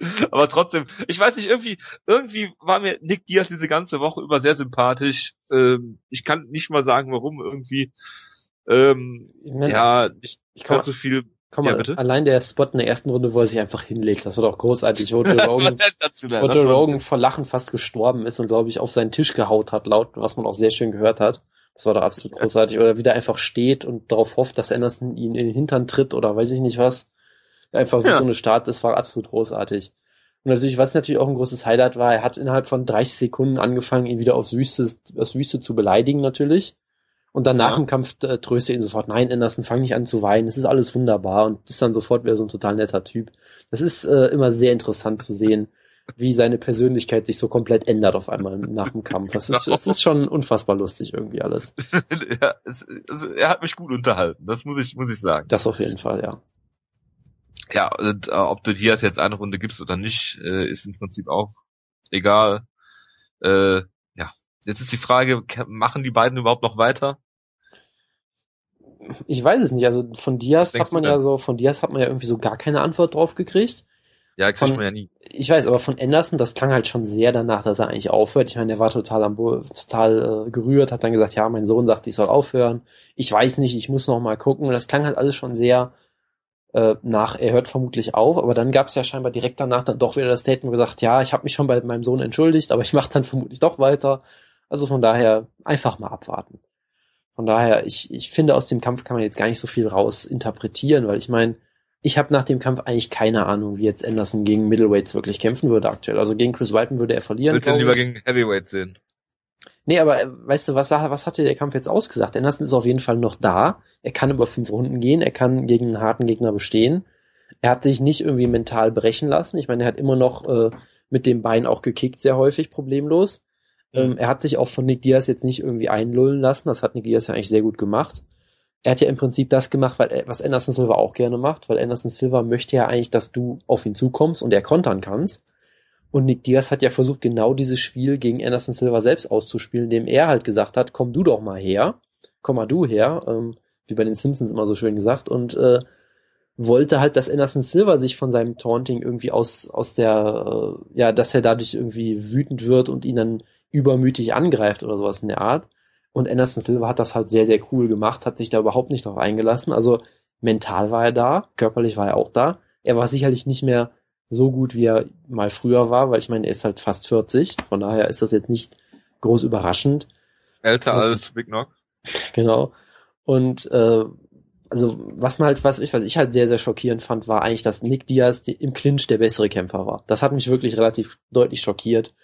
Aber trotzdem, ich weiß nicht, irgendwie, irgendwie war mir Nick Diaz diese ganze Woche über sehr sympathisch. Ähm, ich kann nicht mal sagen, warum irgendwie. Ähm, ich ja, ich, ich kann so viel. Komm ja, mal, bitte? allein der Spot in der ersten Runde, wo er sich einfach hinlegt, das war doch großartig, wo Joe Rogan, Joe Rogan vor Lachen fast gestorben ist und glaube ich auf seinen Tisch gehaut hat, laut, was man auch sehr schön gehört hat. Das war doch absolut großartig. Oder wieder einfach steht und darauf hofft, dass Anderson ihn in den Hintern tritt oder weiß ich nicht was. Einfach wie ja. so eine Start, das war absolut großartig. Und natürlich, was natürlich auch ein großes Highlight war, er hat innerhalb von 30 Sekunden angefangen, ihn wieder aufs Wüste, aufs Wüste zu beleidigen natürlich Und dann nach ja. dem Kampf äh, tröstet ihn sofort, nein, Anderson, fang nicht an zu weinen, es ist alles wunderbar und ist dann sofort wieder so ein total netter Typ. Das ist äh, immer sehr interessant zu sehen, wie seine Persönlichkeit sich so komplett ändert auf einmal nach dem Kampf. Das ist, es ist schon unfassbar lustig irgendwie alles. ja, es, also er hat mich gut unterhalten, das muss ich, muss ich sagen. Das auf jeden Fall, ja. Ja, und, äh, ob du Diaz jetzt eine Runde gibst oder nicht, äh, ist im Prinzip auch egal. Äh, ja, jetzt ist die Frage, machen die beiden überhaupt noch weiter? Ich weiß es nicht. Also von Diaz hat man ja so, von Diaz hat man ja irgendwie so gar keine Antwort drauf gekriegt. Ja, kriegt man ja nie. Ich weiß, aber von Anderson, das klang halt schon sehr danach, dass er eigentlich aufhört. Ich meine, er war total am total äh, gerührt, hat dann gesagt, ja, mein Sohn sagt, ich soll aufhören. Ich weiß nicht, ich muss noch mal gucken. Und das klang halt alles schon sehr äh, nach, er hört vermutlich auf, aber dann gab es ja scheinbar direkt danach dann doch wieder das Statement gesagt, ja, ich habe mich schon bei meinem Sohn entschuldigt, aber ich mache dann vermutlich doch weiter. Also von daher einfach mal abwarten. Von daher, ich, ich finde, aus dem Kampf kann man jetzt gar nicht so viel raus interpretieren, weil ich meine, ich habe nach dem Kampf eigentlich keine Ahnung, wie jetzt Anderson gegen Middleweights wirklich kämpfen würde aktuell. Also gegen Chris Whiteman würde er verlieren. Willst du lieber gegen Heavyweights sehen? Nee, aber äh, weißt du, was, was hat dir der Kampf jetzt ausgesagt? Anderson ist auf jeden Fall noch da. Er kann über fünf Runden gehen. Er kann gegen einen harten Gegner bestehen. Er hat sich nicht irgendwie mental brechen lassen. Ich meine, er hat immer noch äh, mit dem Bein auch gekickt, sehr häufig problemlos. Mhm. Ähm, er hat sich auch von Nick Diaz jetzt nicht irgendwie einlullen lassen. Das hat Nick Diaz ja eigentlich sehr gut gemacht. Er hat ja im Prinzip das gemacht, was Anderson Silva auch gerne macht, weil Anderson Silva möchte ja eigentlich, dass du auf ihn zukommst und er kontern kannst. Und Nick Diaz hat ja versucht, genau dieses Spiel gegen Anderson Silva selbst auszuspielen, indem er halt gesagt hat, komm du doch mal her, komm mal du her, ähm, wie bei den Simpsons immer so schön gesagt, und äh, wollte halt, dass Anderson Silva sich von seinem Taunting irgendwie aus, aus der, äh, ja, dass er dadurch irgendwie wütend wird und ihn dann übermütig angreift oder sowas in der Art. Und Anderson Silva hat das halt sehr, sehr cool gemacht, hat sich da überhaupt nicht drauf eingelassen. Also mental war er da, körperlich war er auch da. Er war sicherlich nicht mehr so gut, wie er mal früher war, weil ich meine, er ist halt fast 40, von daher ist das jetzt nicht groß überraschend. Älter und, als Big Knock. Genau. Und äh, also was man halt, was ich, was ich halt sehr, sehr schockierend fand, war eigentlich, dass Nick Diaz im Clinch der bessere Kämpfer war. Das hat mich wirklich relativ deutlich schockiert,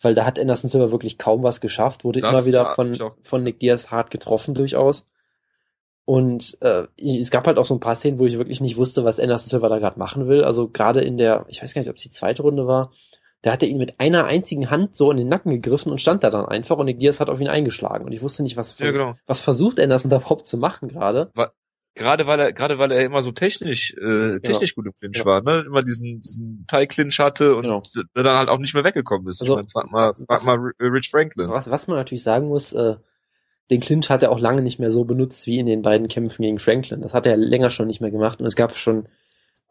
weil da hat Anderson Silva wirklich kaum was geschafft, wurde das immer wieder von, von Nick Diaz hart getroffen durchaus. Und äh, es gab halt auch so ein paar Szenen, wo ich wirklich nicht wusste, was Anderson Silva da gerade machen will. Also gerade in der, ich weiß gar nicht, ob es die zweite Runde war, da hat er ihn mit einer einzigen Hand so in den Nacken gegriffen und stand da dann einfach und der Gears hat auf ihn eingeschlagen. Und ich wusste nicht, was, ja, genau. was versucht Anderson da überhaupt zu machen gerade. Gerade weil er, gerade weil er immer so technisch, äh, technisch genau. gut im Clinch ja. war, ne? Immer diesen, diesen Teil-Clinch hatte und genau. dann halt auch nicht mehr weggekommen ist. Also, ich mein, frag mal, frag mal Rich Franklin. Was, was man natürlich sagen muss, äh, den Clinch hat er auch lange nicht mehr so benutzt wie in den beiden Kämpfen gegen Franklin. Das hat er länger schon nicht mehr gemacht und es gab schon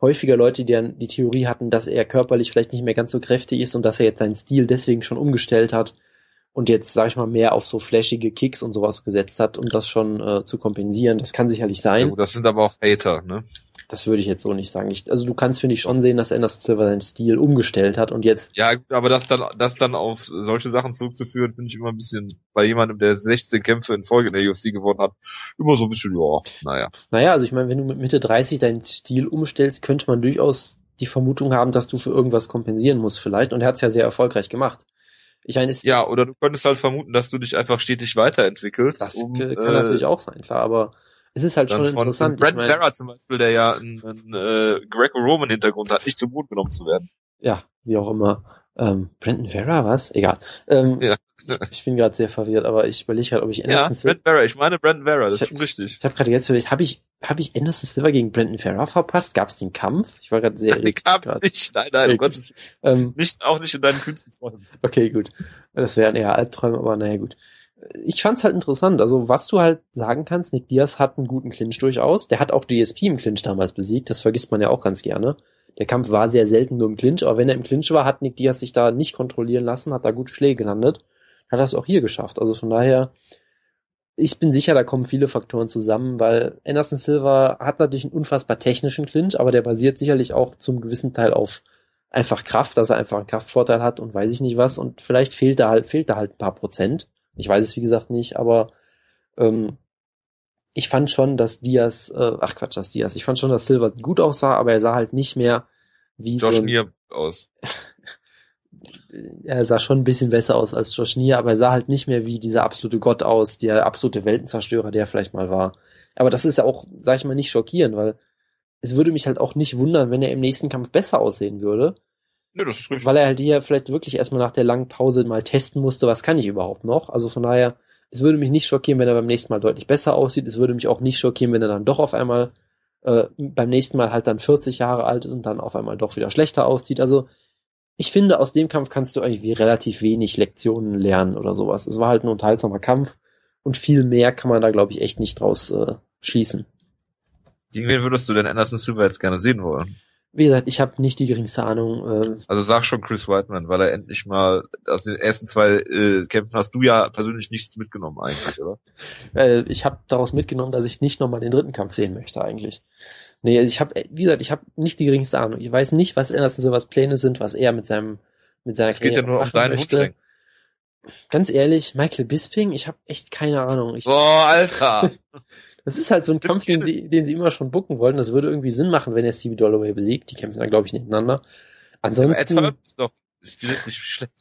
häufiger Leute, die dann die Theorie hatten, dass er körperlich vielleicht nicht mehr ganz so kräftig ist und dass er jetzt seinen Stil deswegen schon umgestellt hat und jetzt, sag ich mal, mehr auf so flashige Kicks und sowas gesetzt hat, um das schon äh, zu kompensieren. Das kann sicherlich sein. Ja, das sind aber auch Hater, ne? Das würde ich jetzt so nicht sagen. Ich, also du kannst, finde ich, schon sehen, dass Anderson Silver seinen Stil umgestellt hat und jetzt. Ja, aber das dann, das dann auf solche Sachen zurückzuführen, finde ich immer ein bisschen bei jemandem, der 16 Kämpfe in Folge in der UFC gewonnen hat, immer so ein bisschen, ja, naja. Naja, also ich meine, wenn du mit Mitte 30 deinen Stil umstellst, könnte man durchaus die Vermutung haben, dass du für irgendwas kompensieren musst vielleicht. Und er hat es ja sehr erfolgreich gemacht. Ich meine, es ja, oder du könntest halt vermuten, dass du dich einfach stetig weiterentwickelst. Das um, kann äh, natürlich auch sein, klar, aber es ist halt schon interessant. Brent ich mein, Vera zum Beispiel, der ja einen, einen äh, Greco-Roman-Hintergrund hat, nicht zum Boden genommen zu werden. Ja, wie auch immer. Ähm, Brandon Vera, was? Egal. Ähm, ja. ich, ich bin gerade sehr verwirrt, aber ich überlege halt, ob ich Anderson Ja, Brandon Vera, ich meine Brandon Vera, das ich ist schon richtig. Ich habe gerade jetzt überlegt, habe ich, hab ich Anderson Silver gegen Brandon Vera verpasst? Gab es den Kampf? Ich war gerade sehr irritiert. Gab nicht, nein, nein, um Gottes ähm, Nicht, auch nicht in deinen kühnsten Träumen. Okay, gut. Das wären eher Albträume, aber naja, gut ich fand's halt interessant. Also was du halt sagen kannst, Nick Diaz hat einen guten Clinch durchaus. Der hat auch DSP im Clinch damals besiegt. Das vergisst man ja auch ganz gerne. Der Kampf war sehr selten nur im Clinch, aber wenn er im Clinch war, hat Nick Diaz sich da nicht kontrollieren lassen, hat da gute Schläge gelandet. Hat das auch hier geschafft. Also von daher, ich bin sicher, da kommen viele Faktoren zusammen, weil Anderson Silva hat natürlich einen unfassbar technischen Clinch, aber der basiert sicherlich auch zum gewissen Teil auf einfach Kraft, dass er einfach einen Kraftvorteil hat und weiß ich nicht was und vielleicht fehlt da halt, fehlt da halt ein paar Prozent. Ich weiß es wie gesagt nicht, aber ähm, ich fand schon, dass Diaz, äh, ach Quatsch, dass Diaz, ich fand schon, dass Silver gut aussah, aber er sah halt nicht mehr wie Josh so Nier aus. er sah schon ein bisschen besser aus als Josh Neer, aber er sah halt nicht mehr wie dieser absolute Gott aus, der absolute Weltenzerstörer, der vielleicht mal war. Aber das ist ja auch, sag ich mal, nicht schockierend, weil es würde mich halt auch nicht wundern, wenn er im nächsten Kampf besser aussehen würde. Ja, das ist richtig. Weil er halt hier vielleicht wirklich erstmal nach der langen Pause mal testen musste, was kann ich überhaupt noch. Also von daher, es würde mich nicht schockieren, wenn er beim nächsten Mal deutlich besser aussieht. Es würde mich auch nicht schockieren, wenn er dann doch auf einmal äh, beim nächsten Mal halt dann 40 Jahre alt ist und dann auf einmal doch wieder schlechter aussieht. Also ich finde, aus dem Kampf kannst du irgendwie relativ wenig Lektionen lernen oder sowas. Es war halt ein unterhaltsamer Kampf und viel mehr kann man da, glaube ich, echt nicht draus äh, schließen. Gegen wen würdest du denn Anderson Silva jetzt gerne sehen wollen? Wie gesagt, ich habe nicht die geringste Ahnung. Äh, Also sag schon Chris Whiteman, weil er endlich mal aus den ersten zwei äh, Kämpfen hast du ja persönlich nichts mitgenommen eigentlich, oder? äh, ich habe daraus mitgenommen, dass ich nicht nochmal den dritten Kampf sehen möchte eigentlich. Nee, also ich habe, wie gesagt, ich habe nicht die geringste Ahnung. Ich weiß nicht, was Anderson Silvas Pläne sind, was er mit seinem mit seiner Es geht ja nur um deinen möchte. Ganz ehrlich, Michael Bisping, ich habe echt keine Ahnung. Ich, Boah, Alter! das ist halt so ein Kampf, den sie, den sie immer schon bucken wollten. Das würde irgendwie Sinn machen, wenn er Stevie Dolloway besiegt. Die kämpfen dann, glaube ich, nebeneinander. Ansonsten, Hurt ist doch ist nicht schlecht.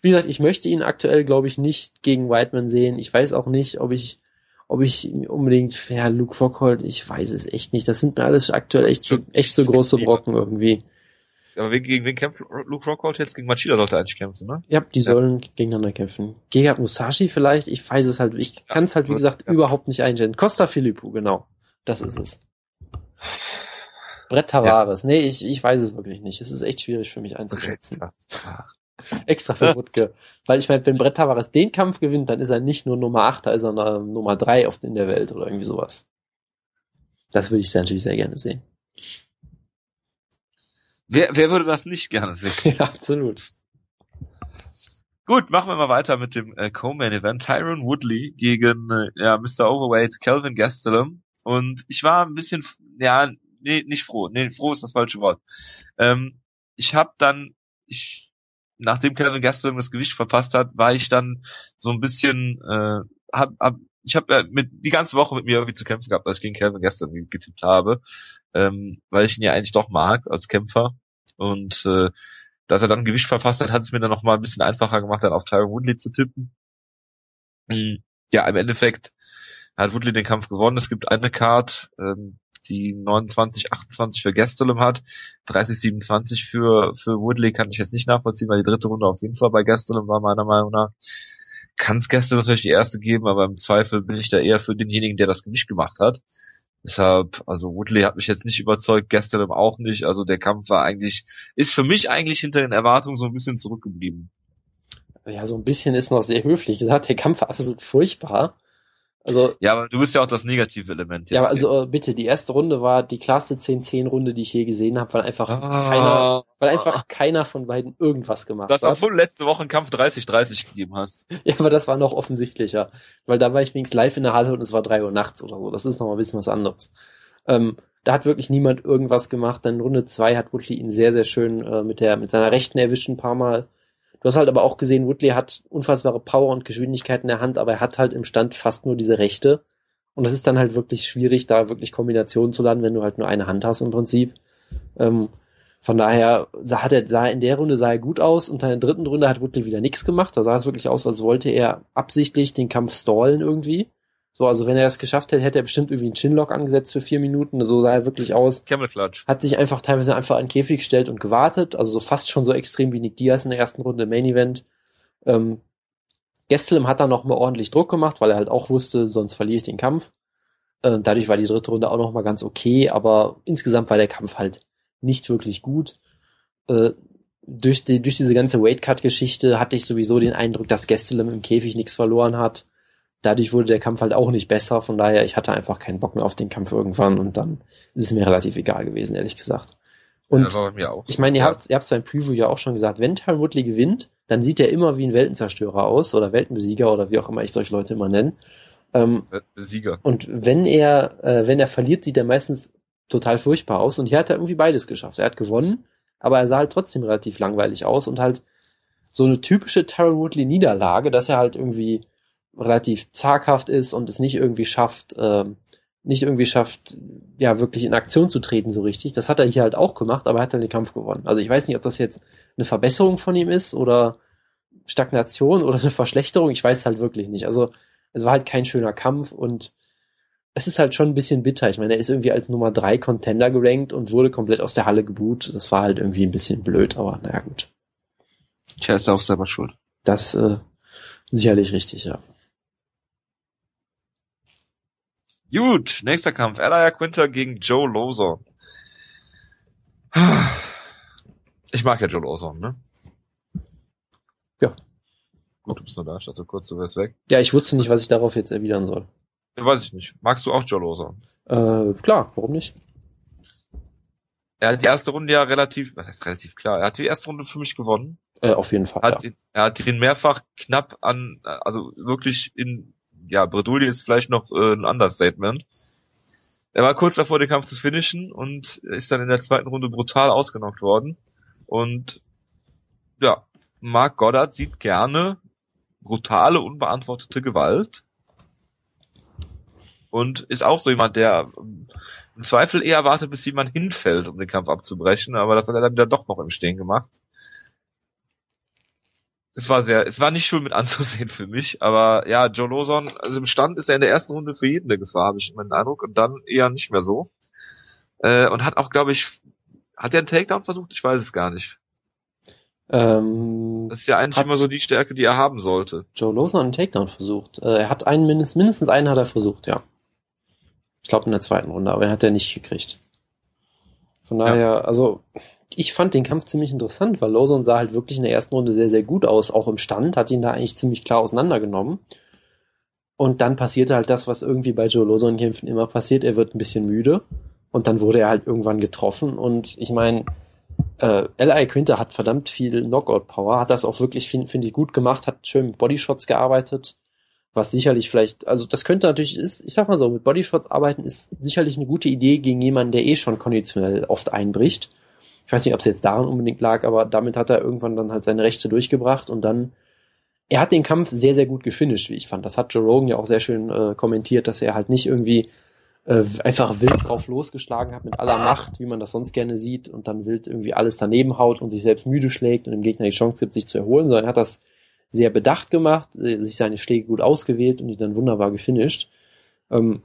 wie gesagt, ich möchte ihn aktuell, glaube ich, nicht gegen Whiteman sehen. Ich weiß auch nicht, ob ich, ob ich unbedingt, ja, Luke Rockhold, ich weiß es echt nicht. Das sind mir alles aktuell echt so, echt so große Brocken irgendwie. Aber gegen wen kämpft Luke Rockhold jetzt? Gegen Machida sollte er eigentlich kämpfen, ne? Ja, die Ja. sollen gegeneinander kämpfen. Gegard Musashi vielleicht, ich weiß es halt, ich kann es halt, wie gesagt, ja. überhaupt nicht einstellen. Costa Filippo, genau. Das ist es. Brett Tavares, nee, ich, ich weiß es wirklich nicht. Es ist echt schwierig für mich einzuschätzen. Extra für Wutke. Weil ich meine, wenn Brett Tavares den Kampf gewinnt, dann ist er nicht nur Nummer 8, da ist er äh, Nummer 3 oft in der Welt oder irgendwie sowas. Das würde ich sehr, natürlich sehr gerne sehen. Wer, wer würde das nicht gerne sehen? ja, absolut. Gut, machen wir mal weiter mit dem äh, Co-Main Event. Tyron Woodley gegen äh, ja, Mr. Overweight Calvin Gastelum. Und ich war ein bisschen, ja, nee, nicht froh. Nee, froh ist das falsche Wort. Ähm, ich habe dann, ich, nachdem Calvin Gastelum das Gewicht verpasst hat, war ich dann so ein bisschen, äh, hab, hab, ich habe äh, mit die ganze Woche mit mir irgendwie zu kämpfen gehabt, als ich gegen Calvin Gastelum getippt habe, ähm, weil ich ihn ja eigentlich doch mag als Kämpfer. Und äh, dass er dann Gewicht verpasst hat, hat es mir dann noch mal ein bisschen einfacher gemacht, dann auf Tyron Woodley zu tippen. Mm, Ja, im Endeffekt hat Woodley den Kampf gewonnen. Es gibt eine Card, ähm, die 29, 28 für Gastelum hat, 30, 27 für, für Woodley kann ich jetzt nicht nachvollziehen, weil die dritte Runde auf jeden Fall bei Gastelum war, meiner Meinung nach. Kann es Gastelum natürlich die erste geben, aber im Zweifel bin ich da eher für denjenigen, der das Gewicht gemacht hat. Deshalb, also Woodley hat mich jetzt nicht überzeugt, Gastelum auch nicht. Also der Kampf war eigentlich, ist für mich eigentlich hinter den Erwartungen so ein bisschen zurückgeblieben. Ja, so ein bisschen ist noch sehr höflich gesagt. Der Kampf war absolut furchtbar. Also, Ja, aber du bist ja auch das negative Element jetzt. ja, also äh, bitte, die erste Runde war die klarste 10-10-Runde, die ich je gesehen habe, weil einfach Ah. keiner, weil einfach keiner von beiden irgendwas gemacht dass hat. obwohl du letzte Woche einen Kampf 30-30 gegeben hast. Ja, aber das war noch offensichtlicher. Weil da war ich wenigstens live in der Halle und es war drei Uhr nachts oder so. Das ist noch mal ein bisschen was anderes. Ähm, da hat wirklich niemand irgendwas gemacht. Dann Runde zwei hat Woodley ihn sehr, sehr schön äh, mit der, mit seiner Rechten erwischt ein paar Mal. Du hast halt aber auch gesehen, Woodley hat unfassbare Power und Geschwindigkeit in der Hand, aber er hat halt im Stand fast nur diese Rechte. Und das ist dann halt wirklich schwierig, da wirklich Kombinationen zu landen, wenn du halt nur eine Hand hast im Prinzip. Ähm, von daher sah, er, sah in der Runde sah er gut aus und in der dritten Runde hat Woodley wieder nichts gemacht. Da sah es wirklich aus, als wollte er absichtlich den Kampf stallen irgendwie. So, also wenn er das geschafft hätte, hätte er bestimmt irgendwie einen Chinlock angesetzt für vier Minuten. So sah er wirklich aus. Camel Clutch. Hat sich einfach teilweise einfach an den Käfig gestellt und gewartet. Also so fast schon so extrem wie Nick Diaz in der ersten Runde im Main Event. Ähm, Gastelum hat dann noch mal ordentlich Druck gemacht, weil er halt auch wusste, sonst verliere ich den Kampf. Äh, dadurch war die dritte Runde auch noch mal ganz okay, aber insgesamt war der Kampf halt nicht wirklich gut. Äh, durch, die, durch diese ganze Weightcut-Geschichte hatte ich sowieso den Eindruck, dass Gastelum im Käfig nichts verloren hat. Dadurch wurde der Kampf halt auch nicht besser, von daher, ich hatte einfach keinen Bock mehr auf den Kampf irgendwann und dann ist es mir relativ egal gewesen, ehrlich gesagt. Und ja, ich meine, ihr Ja. habt ihr habt beim Preview ja auch schon gesagt, wenn Tyron Woodley gewinnt, dann sieht er immer wie ein Weltenzerstörer aus oder Weltenbesieger oder wie auch immer ich solche Leute immer nenne. Ähm, Sieger. und wenn er äh, wenn er verliert, sieht er meistens total furchtbar aus und hier hat er irgendwie beides geschafft. Er hat gewonnen, aber er sah halt trotzdem relativ langweilig aus und halt so eine typische Tyron Woodley Niederlage, dass er halt irgendwie relativ zaghaft ist und es nicht irgendwie schafft, ähm, nicht irgendwie schafft, ja, wirklich in Aktion zu treten so richtig. Das hat er hier halt auch gemacht, aber er hat dann den Kampf gewonnen. Also ich weiß nicht, ob das jetzt eine Verbesserung von ihm ist oder Stagnation oder eine Verschlechterung. Ich weiß halt wirklich nicht. Also es war halt kein schöner Kampf und es ist halt schon ein bisschen bitter. Ich meine, er ist irgendwie als Nummer drei Contender gerankt und wurde komplett aus der Halle geboot. Das war halt irgendwie ein bisschen blöd, aber naja, gut. Tja, ist auch selber schuld. Das äh, sicherlich richtig, ja. Gut, nächster Kampf. Elia Quinter gegen Joe Lawson. Ich mag ja Joe Lawson, ne? Ja. Gut, du bist nur da. Ich dachte kurz, du wärst weg. Ja, ich wusste nicht, was ich darauf jetzt erwidern soll. Ja, weiß ich nicht. Magst du auch Joe Lawson? Äh, klar, warum nicht? Er hat die erste Runde ja relativ, was heißt relativ klar, er hat die erste Runde für mich gewonnen. Äh, auf jeden Fall. Hat ja. ihn, er hat ihn mehrfach knapp an, also wirklich in, ja, Bredouille ist vielleicht noch äh, ein Understatement. Er war kurz davor, den Kampf zu finishen und ist dann in der zweiten Runde brutal ausgenockt worden. Und ja, Mark Goddard sieht gerne brutale, unbeantwortete Gewalt. Und ist auch so jemand, der ähm, im Zweifel eher wartet, bis jemand hinfällt, um den Kampf abzubrechen, aber das hat er dann wieder doch noch im Stehen gemacht. Es war sehr, es war nicht schön mit anzusehen für mich, aber ja, Joe Lawson, also im Stand ist er in der ersten Runde für jeden eine Gefahr, habe ich meinen Eindruck, und dann eher nicht mehr so. Äh, und hat auch, glaube ich, hat er einen Takedown versucht? Ich weiß es gar nicht. Ähm, Das ist ja eigentlich immer so die Stärke, die er haben sollte. Joe Lawson hat einen Takedown versucht. Äh, er hat einen mindestens, mindestens einen hat er versucht, ja. Ich glaube in der zweiten Runde, aber den hat er nicht gekriegt. Von Ja. daher, also ich fand den Kampf ziemlich interessant, weil Lawson sah halt wirklich in der ersten Runde sehr, sehr gut aus, auch im Stand, hat ihn da eigentlich ziemlich klar auseinandergenommen. Und dann passierte halt das, was irgendwie bei Joe Lawson Kämpfen immer passiert, er wird ein bisschen müde und dann wurde er halt irgendwann getroffen und ich meine, äh, L.I. Quinter hat verdammt viel Knockout-Power, hat das auch wirklich, finde find ich, gut gemacht, hat schön mit Bodyshots gearbeitet, was sicherlich vielleicht, also das könnte natürlich, ist, ich sag mal so, mit Bodyshots arbeiten ist sicherlich eine gute Idee gegen jemanden, der eh schon konditionell oft einbricht. Ich weiß nicht, ob es jetzt daran unbedingt lag, aber damit hat er irgendwann dann halt seine Rechte durchgebracht und dann, er hat den Kampf sehr, sehr gut gefinisht, wie ich fand. Das hat Joe Rogan ja auch sehr schön äh, kommentiert, dass er halt nicht irgendwie äh, einfach wild drauf losgeschlagen hat mit aller Macht, wie man das sonst gerne sieht, und dann wild irgendwie alles daneben haut und sich selbst müde schlägt und dem Gegner die Chance gibt, sich zu erholen, sondern er hat das sehr bedacht gemacht, äh, sich seine Schläge gut ausgewählt und die dann wunderbar gefinisht. Ähm,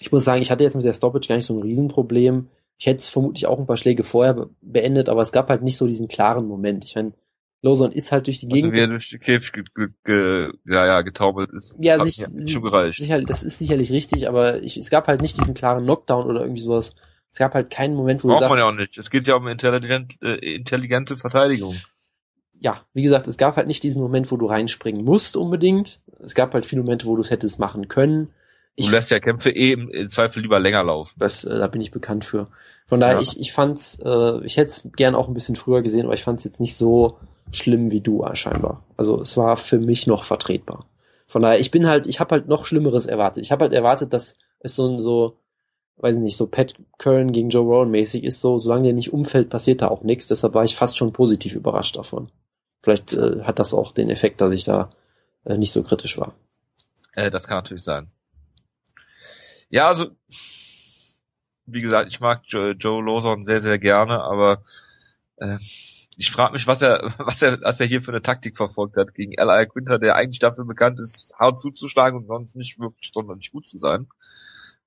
ich muss sagen, ich hatte jetzt mit der Stoppage gar nicht so ein Riesenproblem. Ich hätte es vermutlich auch ein paar Schläge vorher be beendet, aber es gab halt nicht so diesen klaren Moment. Ich meine, Lawson ist halt durch die Also Gegend wie er durch die Käfig ge ge ge ja, ja, getaubelt ist. Ja, sich- schon gereicht. Sicherlich, das ist sicherlich richtig, aber ich, es gab halt nicht diesen klaren Knockdown oder irgendwie sowas. Es gab halt keinen Moment, wo Braucht du man sagst, ja auch nicht. Es geht ja um intelligent, äh, intelligente Verteidigung. ja, wie gesagt, es gab halt nicht diesen Moment, wo du reinspringen musst unbedingt. Es gab halt viele Momente, wo du es hättest machen können. Du Ich, lässt ja Kämpfe eh im, im Zweifel lieber länger laufen. das, äh, da bin ich bekannt für. Von daher, Ja. ich, ich fand's, äh, ich hätte es gern auch ein bisschen früher gesehen, aber ich fand's jetzt nicht so schlimm wie du scheinbar. Also es war für mich noch vertretbar. Von daher, ich bin halt, ich habe halt noch Schlimmeres erwartet. Ich habe halt erwartet, dass es so ein so, weiß ich nicht, so Pat Curran gegen Joe Rowan mäßig ist, so solange der nicht umfällt, passiert da auch nichts. Deshalb war ich fast schon positiv überrascht davon. Vielleicht äh, hat das auch den Effekt, dass ich da äh, nicht so kritisch war. Äh, das kann natürlich sein. Ja, also, wie gesagt, ich mag Joe, Joe Lawson sehr, sehr gerne, aber äh, ich frage mich, was er, was er, was er hier für eine Taktik verfolgt hat gegen L.I. Quinter, der eigentlich dafür bekannt ist, hart zuzuschlagen und sonst nicht wirklich sonderlich gut zu sein.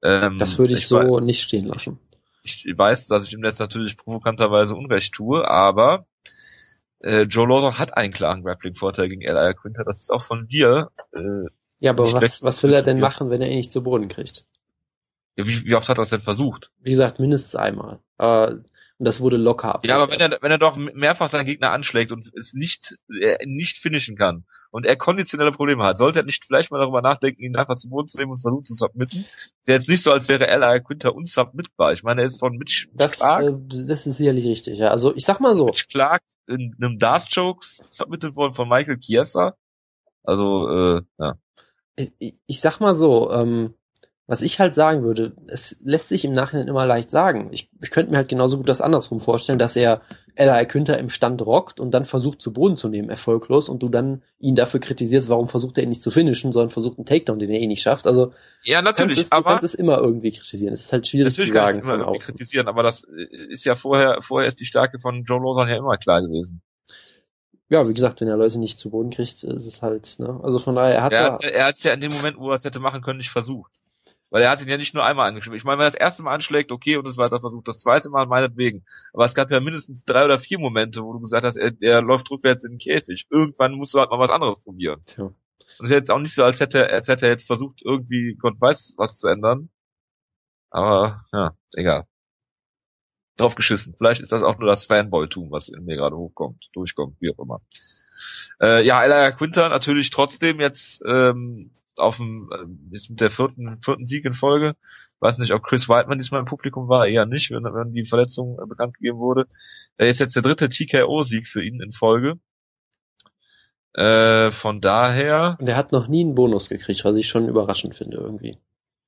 Ähm, Das würde ich, wei- so nicht stehen lassen. ich weiß, dass ich ihm jetzt natürlich provokanterweise Unrecht tue, aber äh, Joe Lawson hat einen klaren Grappling-Vorteil gegen L.I. Quinter. Das ist auch von dir. Äh, Ja, aber was, was will er denn machen, wenn er ihn nicht zu Boden kriegt? Wie, wie oft hat er das denn versucht? Wie gesagt, mindestens einmal. Äh, und das wurde locker ab. Ja, aber wenn er, wenn er doch mehrfach seinen Gegner anschlägt und es nicht, er nicht finishen kann und er konditionelle Probleme hat, sollte er nicht vielleicht mal darüber nachdenken, ihn einfach zu Boden zu nehmen und versuchen zu submitten? Der jetzt nicht so, als wäre L.I. Quinter unsubmittbar. Ich meine, er ist von Mitch, Mitch das, Clark, äh, das ist sicherlich richtig. Ja, also ich sag mal so. Mitch Clark in einem Darth Joke submitted worden von Michael Chiesa. Also, äh, ja. Ich, ich- ich sag mal so. Ähm, Was ich halt sagen würde, es lässt sich im Nachhinein immer leicht sagen. Ich, ich könnte mir halt genauso gut das andersrum vorstellen, dass er Ella Quinter im Stand rockt und dann versucht zu Boden zu nehmen, erfolglos, und du dann ihn dafür kritisierst, warum versucht er ihn nicht zu finishen, sondern versucht einen Takedown, den er eh nicht schafft. Also ja, natürlich, kannst es, aber du kannst es immer irgendwie kritisieren. Es ist halt schwierig zu sagen von außen. kritisieren, aber das ist ja vorher, vorher ist die Stärke von Joe Lawson ja immer klar gewesen ja, wie gesagt, wenn er Leute nicht zu Boden kriegt, ist es halt, ne? Also von daher, er hat er, er hat ja in dem Moment, wo er es hätte machen können, nicht versucht. Weil er hat ihn ja nicht nur einmal angeschrieben. Ich meine, wenn er das erste Mal anschlägt, okay, und es weiter versucht, das zweite Mal meinetwegen. Aber es gab ja mindestens drei oder vier Momente, wo du gesagt hast, er, er läuft rückwärts in den Käfig. Irgendwann musst du halt mal was anderes probieren. Tja. Und es ist jetzt auch nicht so, als hätte, als hätte er jetzt versucht, irgendwie Gott weiß was zu ändern. Aber, ja, egal. Drauf geschissen. Vielleicht ist das auch nur das Fanboy-Tum, was in mir gerade hochkommt, durchkommt, wie auch immer. Äh, ja, Elijah Quinter natürlich trotzdem jetzt ähm, auf dem äh, jetzt mit der vierten vierten Sieg in Folge. Weiß nicht, ob Chris Whiteman diesmal im Publikum war, eher nicht, wenn, wenn die Verletzung äh, bekannt gegeben wurde. Er ist jetzt der dritte TKO-Sieg für ihn in Folge. Äh, von daher. Und er hat noch nie einen Bonus gekriegt, was ich schon überraschend finde irgendwie.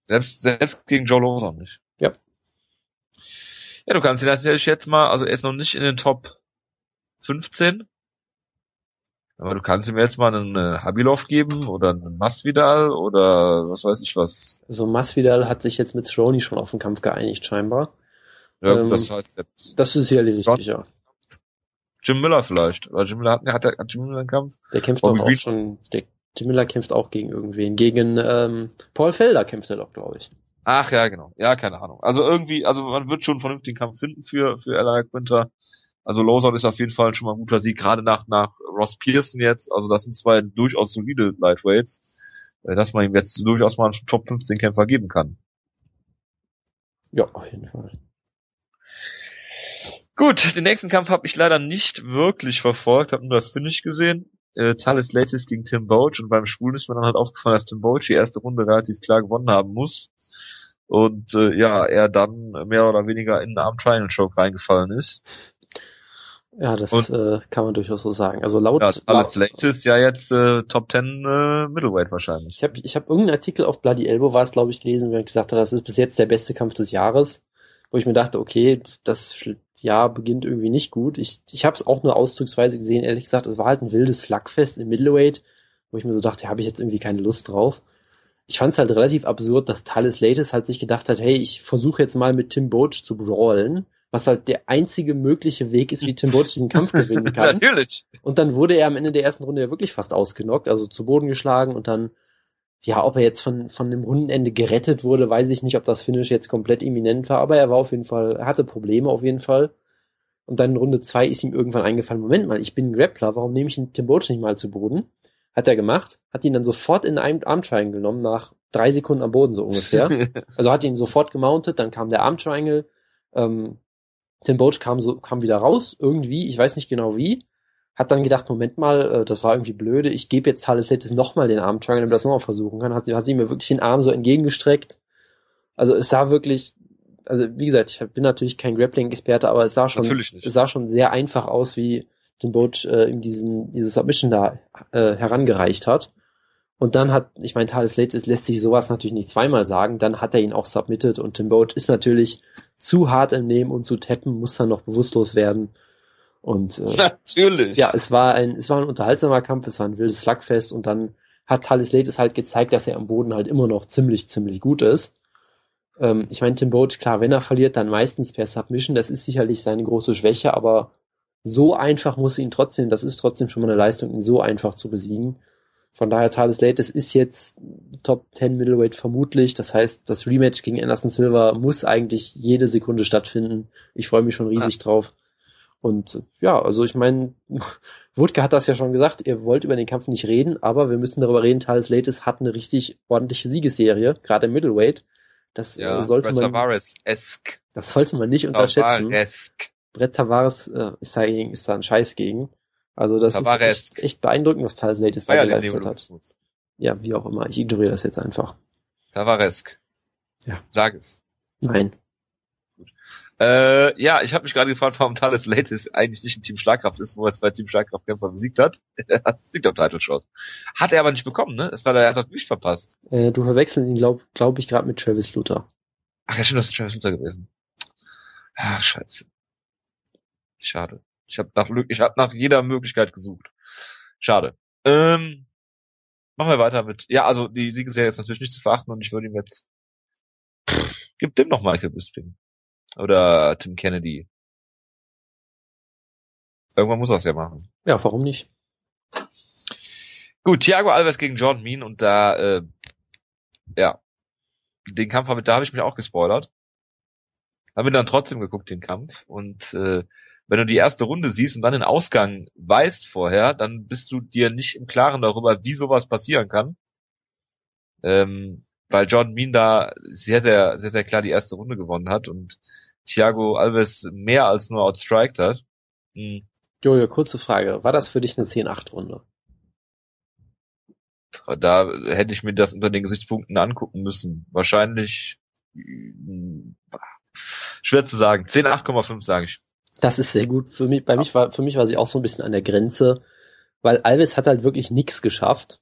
Selbst, selbst gegen Joe Lawson nicht. Ja. Ja, du kannst ihn natürlich jetzt mal, also er ist noch nicht in den Top 15, aber du kannst ihm jetzt mal einen äh, Habilov geben oder einen Masvidal oder was weiß ich was. Also Masvidal hat sich jetzt mit Cerrone schon auf den Kampf geeinigt scheinbar. Ja, ähm, das heißt. Das ist sicherlich richtig, ja. Jim Miller vielleicht. Weil Jim Miller hat, hat, hat Jim Miller einen Kampf. Der kämpft Bobby doch auch schon. Der, Jim Miller kämpft auch gegen irgendwen. Gegen ähm, Paul Felder kämpft er doch, glaube ich. Ach ja, genau. Ja, keine Ahnung. Also irgendwie, also man wird schon einen vernünftigen Kampf finden für für Ella Quinter. Also Lawson ist auf jeden Fall schon mal ein guter Sieg, gerade nach, nach Ross Pearson jetzt. Also das sind zwei durchaus solide Lightweights, äh, dass man ihm jetzt durchaus mal einen Top 15 Kämpfer geben kann. Ja, auf jeden Fall. Gut, den nächsten Kampf habe ich leider nicht wirklich verfolgt, habe nur das Finish gesehen. Äh, Thales Latest gegen Tim Boach und beim Schwulen ist mir dann halt aufgefallen, dass Tim Boach die erste Runde relativ klar gewonnen haben muss. Und äh, ja, er dann mehr oder weniger in einen Arm Triangle Choke reingefallen ist. Ja, das äh, kann man durchaus so sagen. Also laut ja, alles latest ja jetzt äh, Top 10 äh, Middleweight wahrscheinlich. Ich habe ich hab irgendeinen Artikel auf Bloody Elbow war es glaube ich gelesen, wo er gesagt hat, das ist bis jetzt der beste Kampf des Jahres, wo ich mir dachte, okay, das Jahr beginnt irgendwie nicht gut. Ich ich habe es auch nur auszugsweise gesehen, ehrlich gesagt, es war halt ein wildes Slugfest im Middleweight, wo ich mir so dachte, habe ich jetzt irgendwie keine Lust drauf. Ich fand es halt relativ absurd, dass Thales Latest halt sich gedacht hat, hey, ich versuche jetzt mal mit Tim Boach zu brawlen was halt der einzige mögliche Weg ist, wie Tim Boach diesen Kampf gewinnen kann. Natürlich. Und dann wurde er am Ende der ersten Runde ja wirklich fast ausgenockt, also zu Boden geschlagen und dann, ja, ob er jetzt von, von dem Rundenende gerettet wurde, weiß ich nicht, ob das Finish jetzt komplett imminent war, aber er war auf jeden Fall, er hatte Probleme auf jeden Fall. Und dann in Runde zwei ist ihm irgendwann eingefallen, Moment mal, ich bin ein Grappler, warum nehme ich den Tim Boach nicht mal zu Boden? Hat er gemacht, hat ihn dann sofort in einen Arm Triangle genommen, nach drei Sekunden am Boden so ungefähr. also hat ihn sofort gemountet, dann kam der Arm Triangle, ähm, Tim Boach kam so, kam wieder raus, irgendwie, ich weiß nicht genau wie, hat dann gedacht, Moment mal, äh, das war irgendwie blöde, ich gebe jetzt Thales Letis nochmal den Arm Triangle, damit er das nochmal versuchen kann, hat, hat sie mir wirklich den Arm so entgegengestreckt. Also es sah wirklich, also wie gesagt, ich bin natürlich kein Grappling-Experte, aber es sah schon, es sah schon sehr einfach aus, wie Tim Boach äh, ihm diesen, dieses Submission da äh, herangereicht hat. Und dann hat, ich meine, Thales Lates lässt sich sowas natürlich nicht zweimal sagen, dann hat er ihn auch submitted und Tim Boat ist natürlich zu hart im Nehmen und zu tappen, muss dann noch bewusstlos werden. Und äh, natürlich. Ja, es war ein, es war ein unterhaltsamer Kampf, es war ein wildes Slugfest und dann hat Thales Lates halt gezeigt, dass er am Boden halt immer noch ziemlich, ziemlich gut ist. Ähm, ich meine, Tim Boat, klar, wenn er verliert, dann meistens per Submission, das ist sicherlich seine große Schwäche, aber so einfach muss ihn trotzdem, das ist trotzdem schon mal eine Leistung, ihn so einfach zu besiegen. Von daher Thales Lates ist jetzt Top 10 Middleweight vermutlich. Das heißt, das Rematch gegen Anderson Silva muss eigentlich jede Sekunde stattfinden. Ich freue mich schon riesig ja. drauf. Und ja, also ich meine, Wutke hat das ja schon gesagt, ihr wollt über den Kampf nicht reden, aber wir müssen darüber reden, Thales Lates hat eine richtig ordentliche Siegesserie, gerade im Middleweight. Das äh, ja, sollte Brett man. Das sollte man nicht unterschätzen. Brett Tavares äh, ist, da, ist da ein Scheiß gegen. Also das Tavares. ist echt, echt beeindruckend, was Thales Latis da geleistet hat. Ja, wie auch immer. Ich ignoriere das jetzt einfach. Tavaresk. Ja. Sag es. Nein. Gut. Äh, ja, ich habe mich gerade gefragt, warum Thales Latis eigentlich nicht ein Team Schlagkraft ist, wo er zwei Team Schlagkraftkämpfer besiegt hat. Er hat siegt auf Title Shot. Hat er aber nicht bekommen, ne? Es war der, er hat nicht verpasst. Äh, du verwechselst ihn, glaube glaub ich, gerade mit Travis Luther. Ach ja, stimmt, das ist Travis Luther gewesen. Ach, scheiße. Schade. Ich habe nach, ich hab nach jeder Möglichkeit gesucht. Schade. Ähm, machen wir weiter mit. Ja, also die Siegesserie ist natürlich nicht zu verachten und ich würde ihm jetzt. Pff, gib dem noch Michael Bisping. Oder Tim Kennedy. Irgendwann muss er es ja machen. Ja, warum nicht? Gut, Thiago Alves gegen John Mean und da, äh, ja, den Kampf habe da habe ich mich auch gespoilert. Habe mir dann trotzdem geguckt, den Kampf. Und äh, wenn du die erste Runde siehst und dann den Ausgang weißt vorher, dann bist du dir nicht im Klaren darüber, wie sowas passieren kann. Ähm, weil John Mean da sehr, sehr, sehr, sehr klar die erste Runde gewonnen hat und Thiago Alves mehr als nur outstriked hat. Hm. Jojo, kurze Frage. War das für dich eine 10-8-Runde? Da hätte ich mir das unter den Gesichtspunkten angucken müssen. Wahrscheinlich hm, schwer zu sagen. 10, 8,5 sage ich. Das ist sehr gut. Für mich, bei ja. mich war, für mich war sie auch so ein bisschen an der Grenze, weil Alves hat halt wirklich nichts geschafft.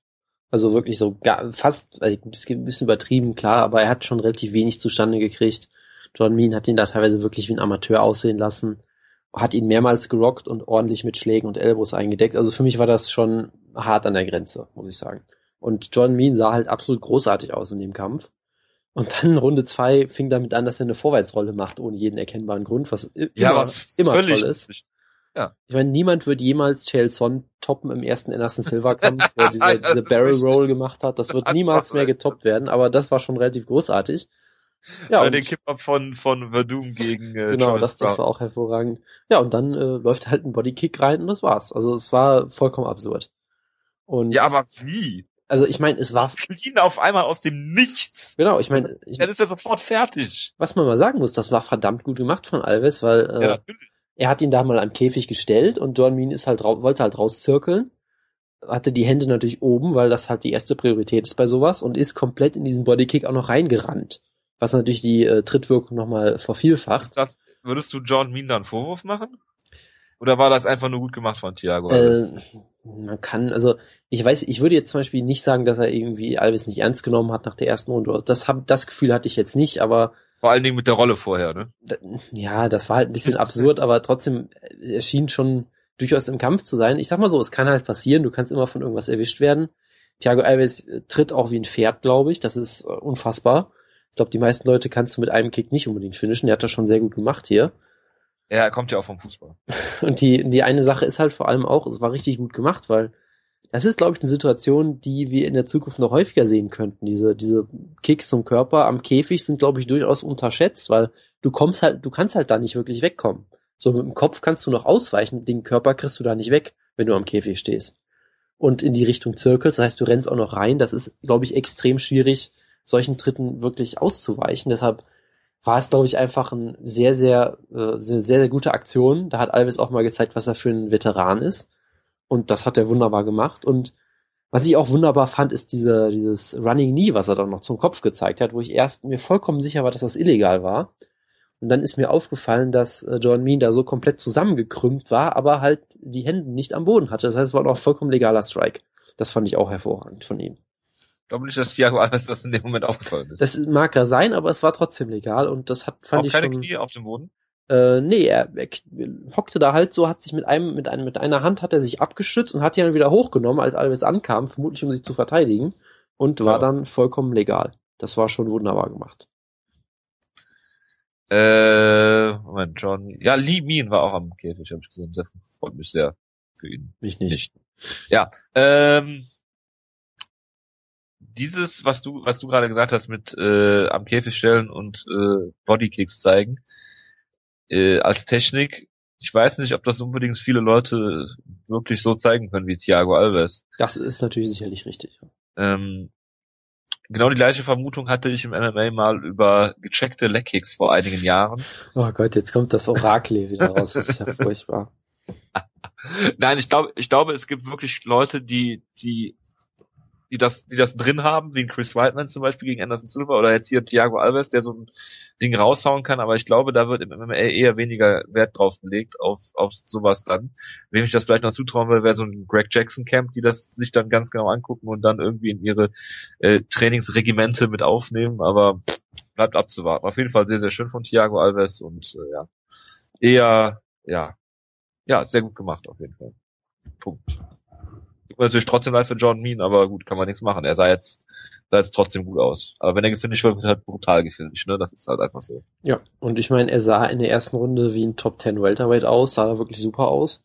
Also wirklich so gar, fast, also das ist ein bisschen übertrieben, klar, aber er hat schon relativ wenig zustande gekriegt. John Mean hat ihn da teilweise wirklich wie ein Amateur aussehen lassen, hat ihn mehrmals gerockt und ordentlich mit Schlägen und Elbows eingedeckt. Also für mich war das schon hart an der Grenze, muss ich sagen. Und John Mean sah halt absolut großartig aus in dem Kampf. Und dann Runde zwei fing damit an, dass er eine Vorwärtsrolle macht, ohne jeden erkennbaren Grund, was immer, ja, was immer toll ist. Ja. Ich meine, niemand wird jemals Chael Son toppen im ersten Anderson Silver Kampf, wo er diese, diese Barrel Roll gemacht hat. Das wird niemals mehr getoppt werden, aber das war schon relativ großartig. Ja, Bei den Kipper von, von Verdum gegen äh, Genau, das, das war auch hervorragend. Ja, und dann äh, läuft halt ein Bodykick rein und das war's. Also es war vollkommen absurd. Und ja, aber wie? Also ich meine, es war Clean auf einmal aus dem Nichts. Genau, ich meine, dann ist er sofort fertig. Was man mal sagen muss, das war verdammt gut gemacht von Alves, weil äh, ja, er hat ihn da mal am Käfig gestellt und Dornmin ist halt wollte halt rauszirkeln, hatte die Hände natürlich oben, weil das halt die erste Priorität ist bei sowas und ist komplett in diesen Bodykick auch noch reingerannt, was natürlich die äh, Trittwirkung nochmal vervielfacht. Das, würdest du John Mean dann Vorwurf machen? Oder war das einfach nur gut gemacht von Thiago? Äh, man kann, also ich weiß, ich würde jetzt zum Beispiel nicht sagen, dass er irgendwie Alves nicht ernst genommen hat nach der ersten Runde. Das, hab, das Gefühl hatte ich jetzt nicht, aber vor allen Dingen mit der Rolle vorher, ne? Ja, das war halt ein bisschen absurd, aber trotzdem erschien schon durchaus im Kampf zu sein. Ich sag mal so, es kann halt passieren, du kannst immer von irgendwas erwischt werden. Thiago Alves tritt auch wie ein Pferd, glaube ich. Das ist äh, unfassbar. Ich glaube, die meisten Leute kannst du mit einem Kick nicht unbedingt finishen. Der hat das schon sehr gut gemacht hier. Ja, er kommt ja auch vom Fußball. Und die, die eine Sache ist halt vor allem auch, es war richtig gut gemacht, weil das ist, glaube ich, eine Situation, die wir in der Zukunft noch häufiger sehen könnten. Diese, diese Kicks zum Körper am Käfig sind, glaube ich, durchaus unterschätzt, weil du kommst halt, du kannst halt da nicht wirklich wegkommen. So mit dem Kopf kannst du noch ausweichen, den Körper kriegst du da nicht weg, wenn du am Käfig stehst. Und in die Richtung Zirkel, das heißt, du rennst auch noch rein. Das ist, glaube ich, extrem schwierig, solchen Tritten wirklich auszuweichen. Deshalb war es, glaube ich, einfach eine sehr, sehr, äh, sehr, sehr gute Aktion. Da hat Alves auch mal gezeigt, was er für ein Veteran ist. Und das hat er wunderbar gemacht. Und was ich auch wunderbar fand, ist diese, dieses Running Knee, was er dann noch zum Kopf gezeigt hat, wo ich erst mir vollkommen sicher war, dass das illegal war. Und dann ist mir aufgefallen, dass äh, John Mean da so komplett zusammengekrümmt war, aber halt die Hände nicht am Boden hatte. Das heißt, es war auch vollkommen legaler Strike. Das fand ich auch hervorragend von ihm. Ich glaube nicht, dass Thiago Alves das in dem Moment aufgefallen ist. Das mag ja sein, aber es war trotzdem legal und das hat fand auch ich keine schon. Knie auf dem Boden? Äh, nee, er, er hockte da halt so, hat sich mit einem, mit einem, mit einer Hand hat er sich abgeschützt und hat die dann wieder hochgenommen, als Alves ankam, vermutlich um sich zu verteidigen und war dann vollkommen legal. Das war schon wunderbar gemacht. Äh, Moment, John. Ja, Lee Mean war auch am Käfig, habe ich gesehen. Das freut mich sehr für ihn. Mich nicht. nicht. Ja, ähm, dieses, was du, was du gerade gesagt hast mit äh, am Käfig stellen und äh, Bodykicks zeigen, äh, als Technik, ich weiß nicht, ob das unbedingt viele Leute wirklich so zeigen können wie Thiago Alves. Das ist natürlich sicherlich richtig. Ähm, genau die gleiche Vermutung hatte ich im MMA mal über gecheckte Leckkicks vor einigen Jahren. Oh Gott, jetzt kommt das Orakel wieder raus. Das ist ja furchtbar. Nein, ich glaube, ich glaube, es gibt wirklich Leute, die, die die das, die das drin haben, wie ein Chris Whiteman zum Beispiel gegen Anderson Silva oder jetzt hier Thiago Alves, der so ein Ding raushauen kann, aber ich glaube, da wird im MMA eher weniger Wert drauf gelegt, auf, auf sowas dann. Wem ich das vielleicht noch zutrauen will, wäre so ein Greg Jackson Camp, die das sich dann ganz genau angucken und dann irgendwie in ihre äh, Trainingsregimente mit aufnehmen, aber bleibt abzuwarten. Auf jeden Fall sehr, sehr schön von Thiago Alves und äh, ja, eher, ja, ja, sehr gut gemacht auf jeden Fall. Punkt. Tut mir natürlich trotzdem leid für John Mean, aber gut, kann man nichts machen. Er sah jetzt, sah jetzt trotzdem gut aus. Aber wenn er gefinisht wird, wird er halt brutal gefinisht, ne? Das ist halt einfach so. Ja, und ich meine, er sah in der ersten Runde wie ein Top 10 Welterweight aus, sah da wirklich super aus.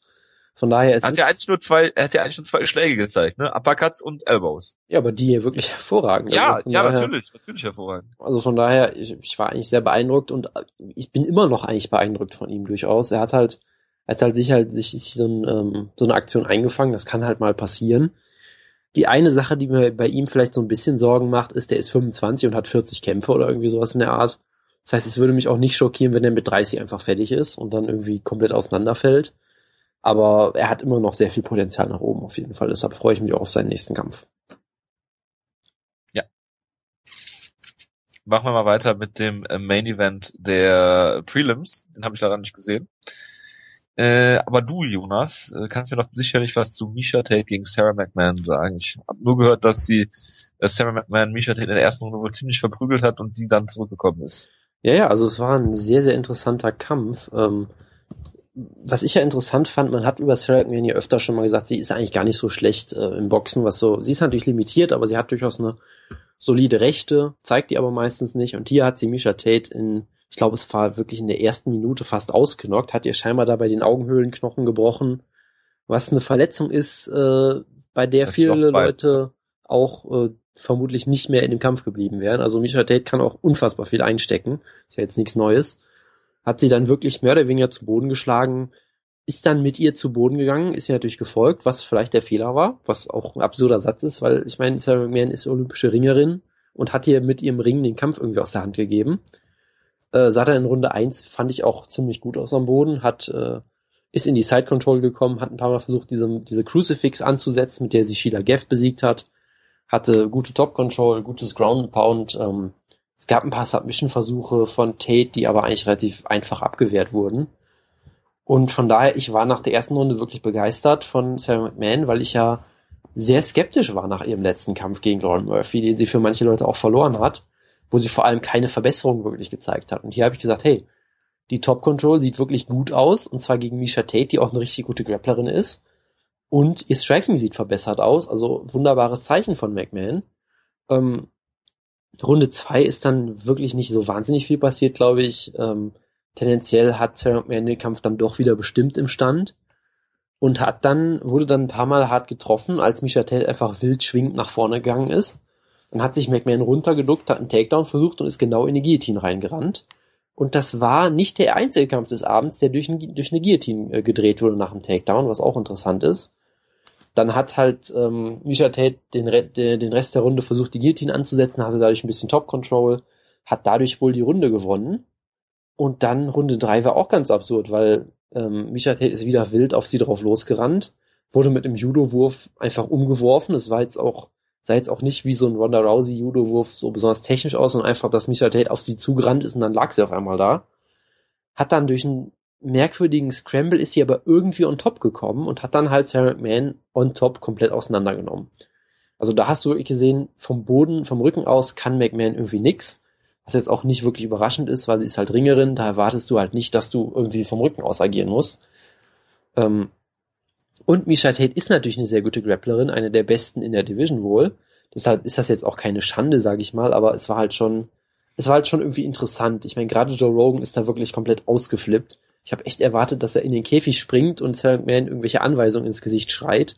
Von daher es er hat ja eigentlich nur zwei, er hat ja eigentlich nur zwei Schläge gezeigt, ne? Uppercuts und Elbows. Ja, aber die hier wirklich hervorragend. Ja, also ja, daher, natürlich, natürlich hervorragend. Also von daher, ich, ich war eigentlich sehr beeindruckt und ich bin immer noch eigentlich beeindruckt von ihm durchaus. Er hat halt, er hat halt sich halt sich, sich so, ein, ähm, so eine Aktion eingefangen, das kann halt mal passieren. Die eine Sache, die mir bei ihm vielleicht so ein bisschen Sorgen macht, ist, der ist 25 und hat 40 Kämpfe oder irgendwie sowas in der Art. Das heißt, es würde mich auch nicht schockieren, wenn er mit 30 einfach fertig ist und dann irgendwie komplett auseinanderfällt. Aber er hat immer noch sehr viel Potenzial nach oben auf jeden Fall. Deshalb freue ich mich auch auf seinen nächsten Kampf. Ja. Machen wir mal weiter mit dem äh, Main Event der Prelims. Den habe ich leider nicht gesehen. Äh, aber du, Jonas, äh, kannst mir doch sicherlich was zu Misha Tate gegen Sarah McMahon sagen. Ich habe nur gehört, dass sie äh, Sarah McMahon Misha Tate in der ersten Runde wohl ziemlich verprügelt hat und die dann zurückgekommen ist. Ja, ja, also es war ein sehr, sehr interessanter Kampf. Ähm, was ich ja interessant fand, man hat über Sarah McMahon ja öfter schon mal gesagt, sie ist eigentlich gar nicht so schlecht äh, im Boxen, was so, sie ist natürlich limitiert, aber sie hat durchaus eine solide Rechte, zeigt die aber meistens nicht. Und hier hat sie Misha Tate in ich glaube, es war wirklich in der ersten Minute fast ausgenockt, hat ihr scheinbar dabei den Augenhöhlenknochen gebrochen, was eine Verletzung ist, äh, bei der das viele Leute auch äh, vermutlich nicht mehr in dem Kampf geblieben wären. Also Misha Tate kann auch unfassbar viel einstecken, ist ja jetzt nichts Neues. Hat sie dann wirklich mehr oder weniger zu Boden geschlagen, ist dann mit ihr zu Boden gegangen, ist ihr natürlich gefolgt, was vielleicht der Fehler war, was auch ein absurder Satz ist, weil ich meine, Sarah McMahon ist olympische Ringerin und hat ihr mit ihrem Ring den Kampf irgendwie aus der Hand gegeben. Äh, sah dann in Runde 1, fand ich auch ziemlich gut aus am Boden, hat, äh, ist in die Side Control gekommen, hat ein paar Mal versucht, diese, diese Crucifix anzusetzen, mit der sie Sheila Geff besiegt hat, hatte gute Top Control, gutes Ground Pound, ähm, es gab ein paar Submission-Versuche von Tate, die aber eigentlich relativ einfach abgewehrt wurden. Und von daher, ich war nach der ersten Runde wirklich begeistert von Sarah McMahon, weil ich ja sehr skeptisch war nach ihrem letzten Kampf gegen Lauren Murphy, den sie für manche Leute auch verloren hat wo sie vor allem keine Verbesserung wirklich gezeigt hat. Und hier habe ich gesagt, hey, die Top Control sieht wirklich gut aus, und zwar gegen Misha Tate, die auch eine richtig gute Grapplerin ist. Und ihr Striking sieht verbessert aus, also wunderbares Zeichen von McMahon. Ähm, Runde zwei ist dann wirklich nicht so wahnsinnig viel passiert, glaube ich. Ähm, tendenziell hat Sarah McMahon den Kampf dann doch wieder bestimmt im Stand und hat dann, wurde dann ein paar Mal hart getroffen, als Misha Tate einfach wild schwingend nach vorne gegangen ist. Dann hat sich McMahon runtergeduckt, hat einen Takedown versucht und ist genau in die Guillotine reingerannt. Und das war nicht der einzige Kampf des Abends, der durch, ein, durch eine Guillotine äh, gedreht wurde nach dem Takedown, was auch interessant ist. Dann hat halt ähm, Misha Tate den, den Rest der Runde versucht, die Guillotine anzusetzen, hatte dadurch ein bisschen Top-Control, hat dadurch wohl die Runde gewonnen. Und dann Runde drei war auch ganz absurd, weil ähm, Tate ist wieder wild auf sie drauf losgerannt, wurde mit einem Judo-Wurf einfach umgeworfen. Es war jetzt auch sah jetzt auch nicht wie so ein Ronda Rousey Judo-Wurf so besonders technisch aus, sondern einfach, dass Michael Tate auf sie zugerannt ist und dann lag sie auf einmal da. Hat dann durch einen merkwürdigen Scramble ist sie aber irgendwie on top gekommen und hat dann halt Sarah McMahon on top komplett auseinandergenommen. Also da hast du wirklich gesehen, vom Boden, vom Rücken aus kann McMahon irgendwie nix. Was jetzt auch nicht wirklich überraschend ist, weil sie ist halt Ringerin, da erwartest du halt nicht, dass du irgendwie vom Rücken aus agieren musst. Ähm, und Misha Tate ist natürlich eine sehr gute Grapplerin, eine der besten in der Division wohl. Deshalb ist das jetzt auch keine Schande, sage ich mal, aber es war halt schon, es war halt schon irgendwie interessant. Ich meine, gerade Joe Rogan ist da wirklich komplett ausgeflippt. Ich habe echt erwartet, dass er in den Käfig springt und Sarah McMahon irgendwelche Anweisungen ins Gesicht schreit.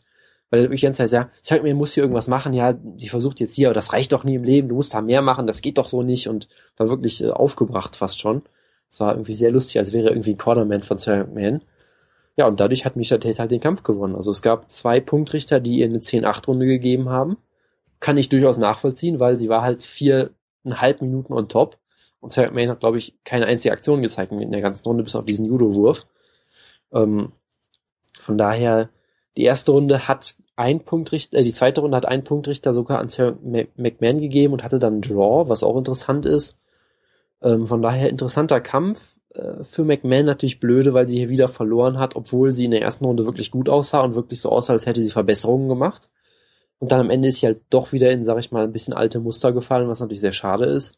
Weil er wirklich ganz heißt, ja, Sarah McMahon muss hier irgendwas machen, ja, die versucht jetzt hier, aber das reicht doch nie im Leben, du musst da mehr machen, das geht doch so nicht und war wirklich äh, aufgebracht fast schon. Es war irgendwie sehr lustig, als wäre irgendwie ein Cornerman von Sarah McMahon. Ja, und dadurch hat Misha Tate halt den Kampf gewonnen. Also es gab zwei Punktrichter, die ihr eine 10-8-Runde gegeben haben. Kann ich durchaus nachvollziehen, weil sie war halt viereinhalb Minuten on top. Und Sarah McMahon hat, glaube ich, keine einzige Aktion gezeigt in der ganzen Runde, bis auf diesen Judo-Wurf. Ähm, von daher, Die erste Runde hat ein Punktrichter, äh, die zweite Runde hat einen Punktrichter sogar an Sarah McMahon gegeben und hatte dann Draw, was auch interessant ist. Ähm, von daher interessanter Kampf. Äh, für McMahon natürlich blöde, weil sie hier wieder verloren hat, obwohl sie in der ersten Runde wirklich gut aussah und wirklich so aussah, als hätte sie Verbesserungen gemacht. Und dann am Ende ist sie halt doch wieder in, sag ich mal, ein bisschen alte Muster gefallen, was natürlich sehr schade ist.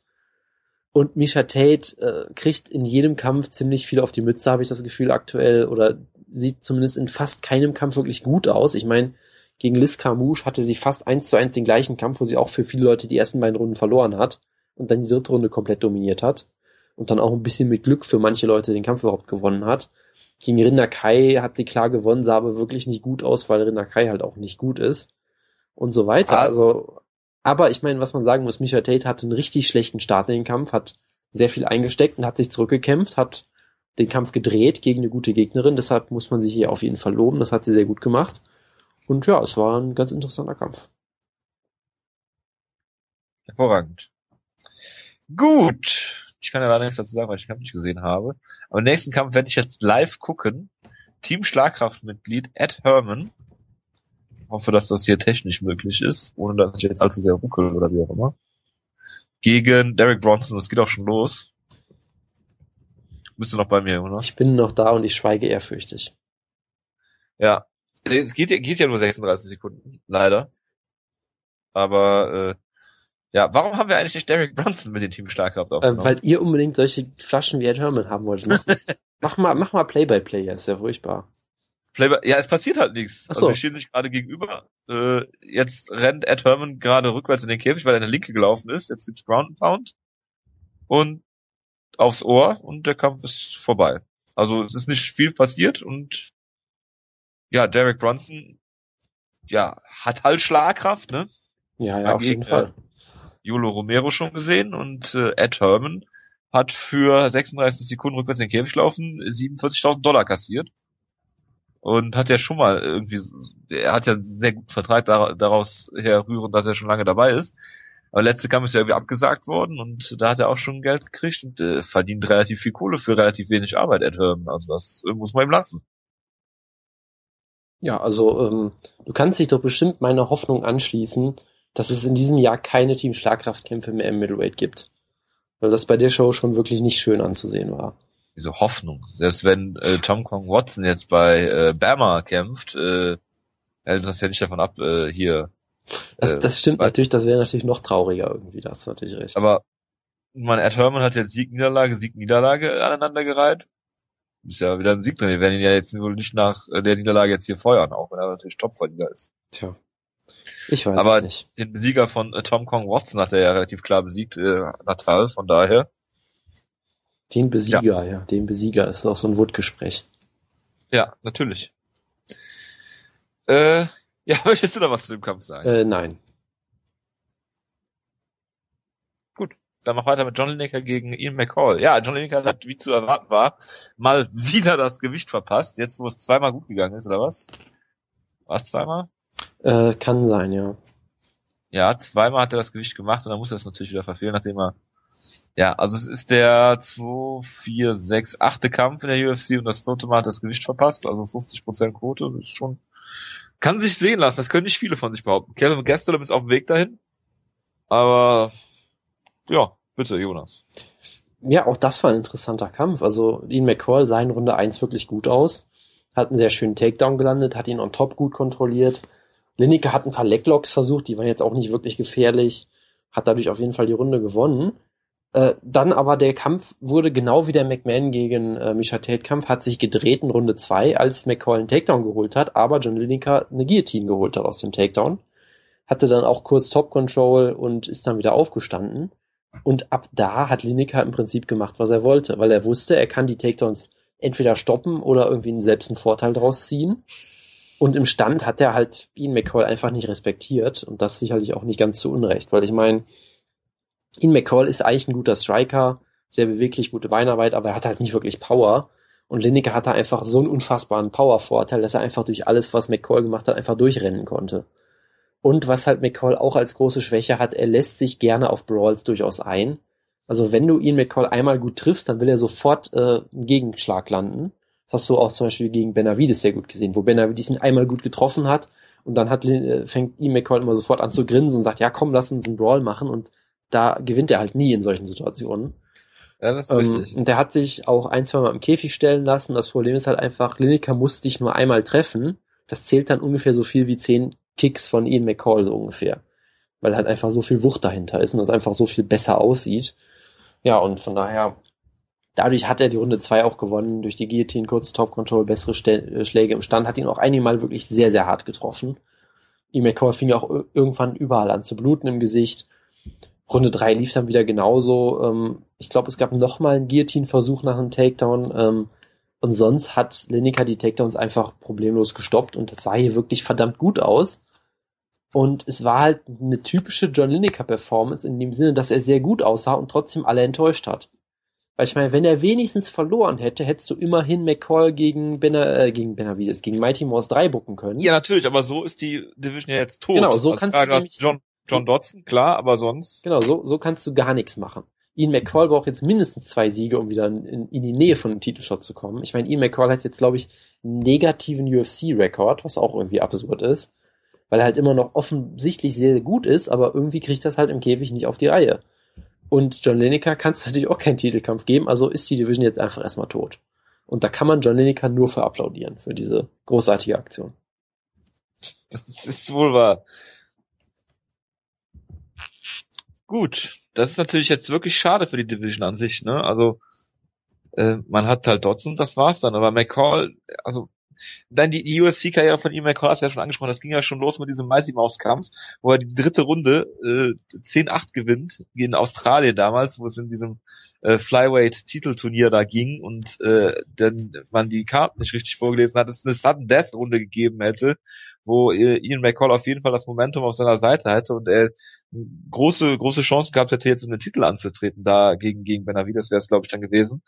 Und Misha Tate äh, kriegt in jedem Kampf ziemlich viel auf die Mütze, habe ich das Gefühl aktuell, oder sieht zumindest in fast keinem Kampf wirklich gut aus. Ich meine, gegen Liz Carmouche hatte sie fast eins zu eins den gleichen Kampf, wo sie auch für viele Leute die ersten beiden Runden verloren hat und dann die dritte Runde komplett dominiert hat und dann auch ein bisschen mit Glück für manche Leute den Kampf überhaupt gewonnen hat. Gegen Rinda Kai hat sie klar gewonnen, sah aber wirklich nicht gut aus, weil Rinda Kai halt auch nicht gut ist und so weiter. Also, aber ich meine, was man sagen muss, Micha Tate hatte einen richtig schlechten Start in den Kampf, hat sehr viel eingesteckt und hat sich zurückgekämpft, hat den Kampf gedreht gegen eine gute Gegnerin. Deshalb muss man sich hier auf jeden Fall loben. Das hat sie sehr gut gemacht. Und ja, es war ein ganz interessanter Kampf. Hervorragend. Gut. Ich kann ja leider nichts dazu sagen, weil ich den Kampf nicht gesehen habe. Aber im nächsten Kampf werde ich jetzt live gucken. Team Schlagkraftmitglied Ed Herman. Ich hoffe, dass das hier technisch möglich ist, ohne dass ich jetzt allzu sehr ruckel oder wie auch immer. Gegen Derek Bronson. Das geht auch schon los. Bist du noch bei mir, Jonas? Ich bin noch da und ich schweige ehrfürchtig. Ja. Es geht, geht ja nur 36 Sekunden, leider. Aber äh, ja, warum haben wir eigentlich nicht Derek Brunson mit dem Team Schlagkraft aufgenommen? Äh, weil ihr unbedingt solche Flaschen wie Ed Herman haben wolltet. Mach, mach mal, mach mal Play-by-Play, -play, ist ja furchtbar. Play -by ja, es passiert halt nichts. Also so. Also wir stehen sich gerade gegenüber. Äh, jetzt rennt Ed Herman gerade rückwärts in den Käfig, weil er in der Linke gelaufen ist. Jetzt gibt's Ground and Pound. Und aufs Ohr und der Kampf ist vorbei. Also es ist nicht viel passiert und ja, Derek Brunson, ja, hat halt Schlagkraft, ne? Ja, ja, auf jeden Fall. Jolo Romero schon gesehen und äh, Ed Herman hat für 36 Sekunden rückwärts in den Käfig laufen 47.000 Dollar kassiert und hat ja schon mal irgendwie, er hat ja einen sehr guten Vertrag daraus herrühren, dass er schon lange dabei ist. Aber letzte Kampf ist ja irgendwie abgesagt worden und da hat er auch schon Geld gekriegt und äh, verdient relativ viel Kohle für relativ wenig Arbeit, Ed Herman. Also das äh, muss man ihm lassen. Ja, also ähm, du kannst dich doch bestimmt meiner Hoffnung anschließen, dass es in diesem Jahr keine Team Schlagkraftkämpfe mehr im Middleweight gibt. Weil das bei der Show schon wirklich nicht schön anzusehen war. Diese Hoffnung. Selbst wenn äh, Tom Kong Watson jetzt bei äh, Bama kämpft, äh, hält das ja nicht davon ab, äh, hier. Das, äh, das stimmt natürlich, das wäre natürlich noch trauriger irgendwie, das hast natürlich recht. Aber man, Ed Herman hat jetzt Sieg-Niederlage, Sieg-Niederlage aneinandergereiht ist ja wieder ein Sieg drin. Wir werden ihn ja jetzt wohl nicht nach der Niederlage jetzt hier feuern, auch wenn er natürlich Topverlierer ist. Tja. Ich weiß Aber es nicht. den Besieger von äh, Tom Kong Watson hat er ja relativ klar besiegt, äh, Natal, von daher. Den Besieger, ja, ja den Besieger. Das ist auch so ein Wutgespräch. Ja, natürlich. Äh, ja, möchtest du da was zu dem Kampf sagen? Äh, nein. Dann mach weiter mit John Lineker gegen Ian McCall. Ja, John Lineker hat, wie zu erwarten war, mal wieder das Gewicht verpasst. Jetzt, wo es zweimal gut gegangen ist, oder was? War es zweimal? Äh, kann sein, ja. Ja, zweimal hat er das Gewicht gemacht und dann muss er es natürlich wieder verfehlen, nachdem er ja, also es ist der 2, 4, 6, 8. Kampf in der UFC und das vierte Mal hat das Gewicht verpasst, also 50% Quote, ist schon, kann sich sehen lassen, das können nicht viele von sich behaupten. Kevin Gastelum ist auf dem Weg dahin, aber ja, bitte, Jonas. Ja, auch das war ein interessanter Kampf. Also Ian McCall sah in Runde 1 wirklich gut aus, hat einen sehr schönen Takedown gelandet, hat ihn on top gut kontrolliert. Lineker hat ein paar Leglocks versucht, die waren jetzt auch nicht wirklich gefährlich, hat dadurch auf jeden Fall die Runde gewonnen. Äh, dann aber der Kampf wurde genau wie der McMahon gegen äh, Misha Tate Kampf, hat sich gedreht in Runde 2, als McCall einen Takedown geholt hat, aber John Lineker eine Guillotine geholt hat aus dem Takedown. Hatte dann auch kurz Top Control und ist dann wieder aufgestanden. Und ab da hat Lineker im Prinzip gemacht, was er wollte, weil er wusste, er kann die Takedowns entweder stoppen oder irgendwie selbst einen Vorteil draus ziehen. Und im Stand hat er halt Ian McCall einfach nicht respektiert und das sicherlich auch nicht ganz zu Unrecht, weil ich meine, Ian McCall ist eigentlich ein guter Striker, sehr beweglich, gute Beinarbeit, aber er hat halt nicht wirklich Power. Und Lineker hatte einfach so einen unfassbaren Power-Vorteil, dass er einfach durch alles, was McCall gemacht hat, einfach durchrennen konnte. Und was halt McCall auch als große Schwäche hat, er lässt sich gerne auf Brawls durchaus ein. Also wenn du ihn McCall einmal gut triffst, dann will er sofort äh, einen Gegenschlag landen. Das hast du auch zum Beispiel gegen Benavides sehr gut gesehen, wo Benavides ihn einmal gut getroffen hat und dann hat, äh, fängt E. McCall immer sofort an zu grinsen und sagt, ja komm, lass uns einen Brawl machen und da gewinnt er halt nie in solchen Situationen. Ja, das ist Ähm, richtig. und der hat sich auch ein, zwei Mal im Käfig stellen lassen. Das Problem ist halt einfach, Lineker muss dich nur einmal treffen. Das zählt dann ungefähr so viel wie zehn Kicks von Ian McCall so ungefähr. Weil halt einfach so viel Wucht dahinter ist und das einfach so viel besser aussieht. Ja, und von daher, dadurch hat er die Runde zwei auch gewonnen, durch die Guillotine, kurze Top Control, bessere Stel äh, Schläge im Stand, hat ihn auch einige Mal wirklich sehr, sehr hart getroffen. Ian McCall fing ja auch ir- irgendwann überall an zu bluten im Gesicht. Runde drei lief dann wieder genauso. Ähm, ich glaube, es gab noch mal einen Guillotine-Versuch nach einem Takedown. Ähm, und sonst hat Lineker die Takedowns einfach problemlos gestoppt und das sah hier wirklich verdammt gut aus. Und es war halt eine typische John Lineker-Performance in dem Sinne, dass er sehr gut aussah und trotzdem alle enttäuscht hat. Weil ich meine, wenn er wenigstens verloren hätte, hättest du immerhin McCall gegen, Bena, äh, gegen Benavides, gegen Mighty Mouse 3 bucken können. Ja, natürlich, aber so ist die Division ja jetzt tot. Genau, so also, kannst du nämlich- John, John Dodson, klar, aber sonst. Genau, so, so kannst du gar nichts machen. Ian McCall braucht jetzt mindestens zwei Siege, um wieder in, in die Nähe von einem Titelshot zu kommen. Ich meine, Ian McCall hat jetzt, glaube ich, einen negativen UFC-Rekord, was auch irgendwie absurd ist, weil er halt immer noch offensichtlich sehr gut ist, aber irgendwie kriegt das halt im Käfig nicht auf die Reihe. Und John Lineker kann es natürlich auch keinen Titelkampf geben, also ist die Division jetzt einfach erstmal tot. Und da kann man John Lineker nur für applaudieren, für diese großartige Aktion. Das ist wohl wahr. Gut, das ist natürlich jetzt wirklich schade für die Division an sich, ne? Also äh, man hat halt Dodson, das war's dann. Aber McCall, also dann die, die UFC-Karriere von ihm, McCall hat ja schon angesprochen, das ging ja schon los mit diesem Mighty Mouse Kampf, wo er die dritte Runde äh, 10-8 gewinnt in Australien damals, wo es in diesem äh, Flyweight-Titelturnier da ging und äh, dann man die Karten nicht richtig vorgelesen hat, es eine Sudden Death Runde gegeben hätte, wo äh, Ian McCall auf jeden Fall das Momentum auf seiner Seite hätte und er große große Chancen gehabt hätte, jetzt in den Titel anzutreten, da gegen gegen Benavides wäre es glaube ich dann gewesen.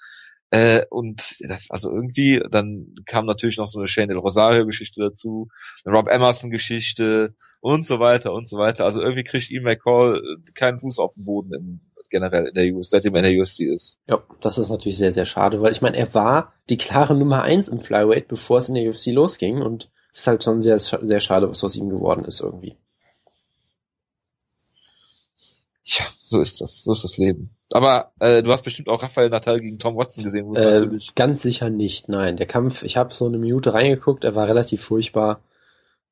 Äh, und das, also irgendwie, dann kam natürlich noch so eine Shane Del Rosario-Geschichte dazu, eine Rob Emerson-Geschichte und so weiter und so weiter. Also irgendwie kriegt Ian McCall äh, keinen Fuß auf den Boden im, generell in der UFC, seitdem er in der UFC ist. Ja, das ist natürlich sehr, sehr schade, weil ich meine, er war die klare Nummer eins im Flyweight, bevor es in der UFC losging und ist halt schon sehr, sehr schade, was aus ihm geworden ist irgendwie. Ja, so ist das, so ist das Leben. Aber äh, du hast bestimmt auch Rafael Natal gegen Tom Watson gesehen, Äh, ganz sicher nicht, nein. Der Kampf, ich habe so eine Minute reingeguckt, er war relativ furchtbar.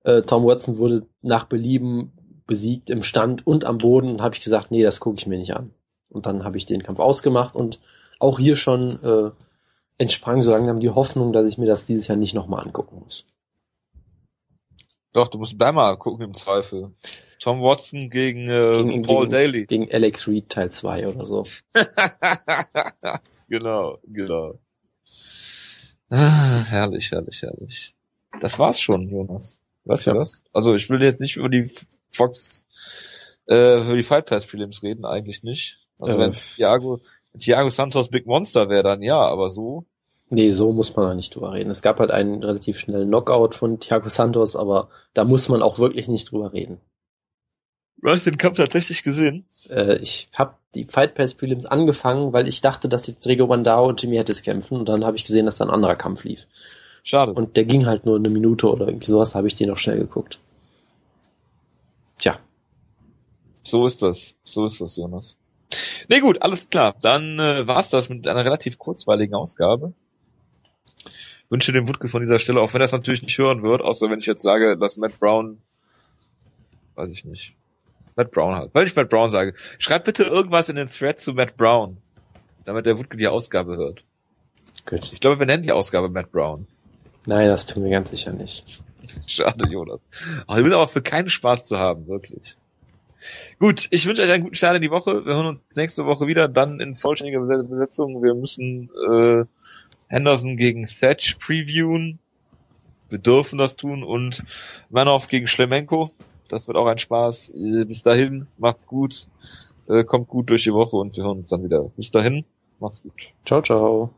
Äh, Tom Watson wurde nach Belieben besiegt im Stand und am Boden und habe ich gesagt, nee, das gucke ich mir nicht an. Und dann habe ich den Kampf ausgemacht und auch hier schon äh, entsprang so langsam die Hoffnung, dass ich mir das dieses Jahr nicht nochmal angucken muss. Doch, du musst mal gucken im Zweifel. Tom Watson gegen, äh, Gegen- Paul gegen- Daly. Gegen Alex Reed Teil 2 oder so. genau, genau. Ah, herrlich, herrlich, herrlich. Das war's schon, Jonas. Weißt Ja. du das? Also ich will jetzt nicht über die Fox, äh, über die Fight Pass Prelims reden, eigentlich nicht. Also Äh. wenn Thiago, Thiago Santos Big Monster wäre, dann ja, aber so. Nee, so muss man da nicht drüber reden. Es gab halt einen relativ schnellen Knockout von Thiago Santos, aber da muss man auch wirklich nicht drüber reden. Du hast den Kampf tatsächlich gesehen. Äh, ich habe die Fight Pass Prelims angefangen, weil ich dachte, dass jetzt Rigo Bandao und Jimmy Hedges kämpfen und dann habe ich gesehen, dass da ein anderer Kampf lief. Schade. Und der ging halt nur eine Minute oder irgendwie sowas, habe ich den noch schnell geguckt. Tja, So ist das. So ist das, Jonas. Nee, gut, alles klar. Dann äh, war's das mit einer relativ kurzweiligen Ausgabe. Wünsche dem Wutke von dieser Stelle, auch wenn er es natürlich nicht hören wird, außer wenn ich jetzt sage, dass Matt Brown, weiß ich nicht, Matt Brown hat. Weil ich Matt Brown sage, schreibt bitte irgendwas in den Thread zu Matt Brown, damit der Wutke die Ausgabe hört. gut. Ich glaube, wir nennen die Ausgabe Matt Brown. Nein, das tun wir ganz sicher nicht. Schade, Jonas. Aber du bist aber für keinen Spaß zu haben, wirklich. Gut, ich wünsche euch einen guten Start in die Woche. Wir hören uns nächste Woche wieder, dann in vollständiger Bes- Besetzung. Wir müssen äh, Henderson gegen Thatch previewen. Wir dürfen das tun und Manoff gegen Schlemenko. Das wird auch ein Spaß. Äh, Bis dahin, macht's gut, äh, kommt gut durch die Woche und wir hören uns dann wieder. Bis dahin, macht's gut. Ciao, ciao.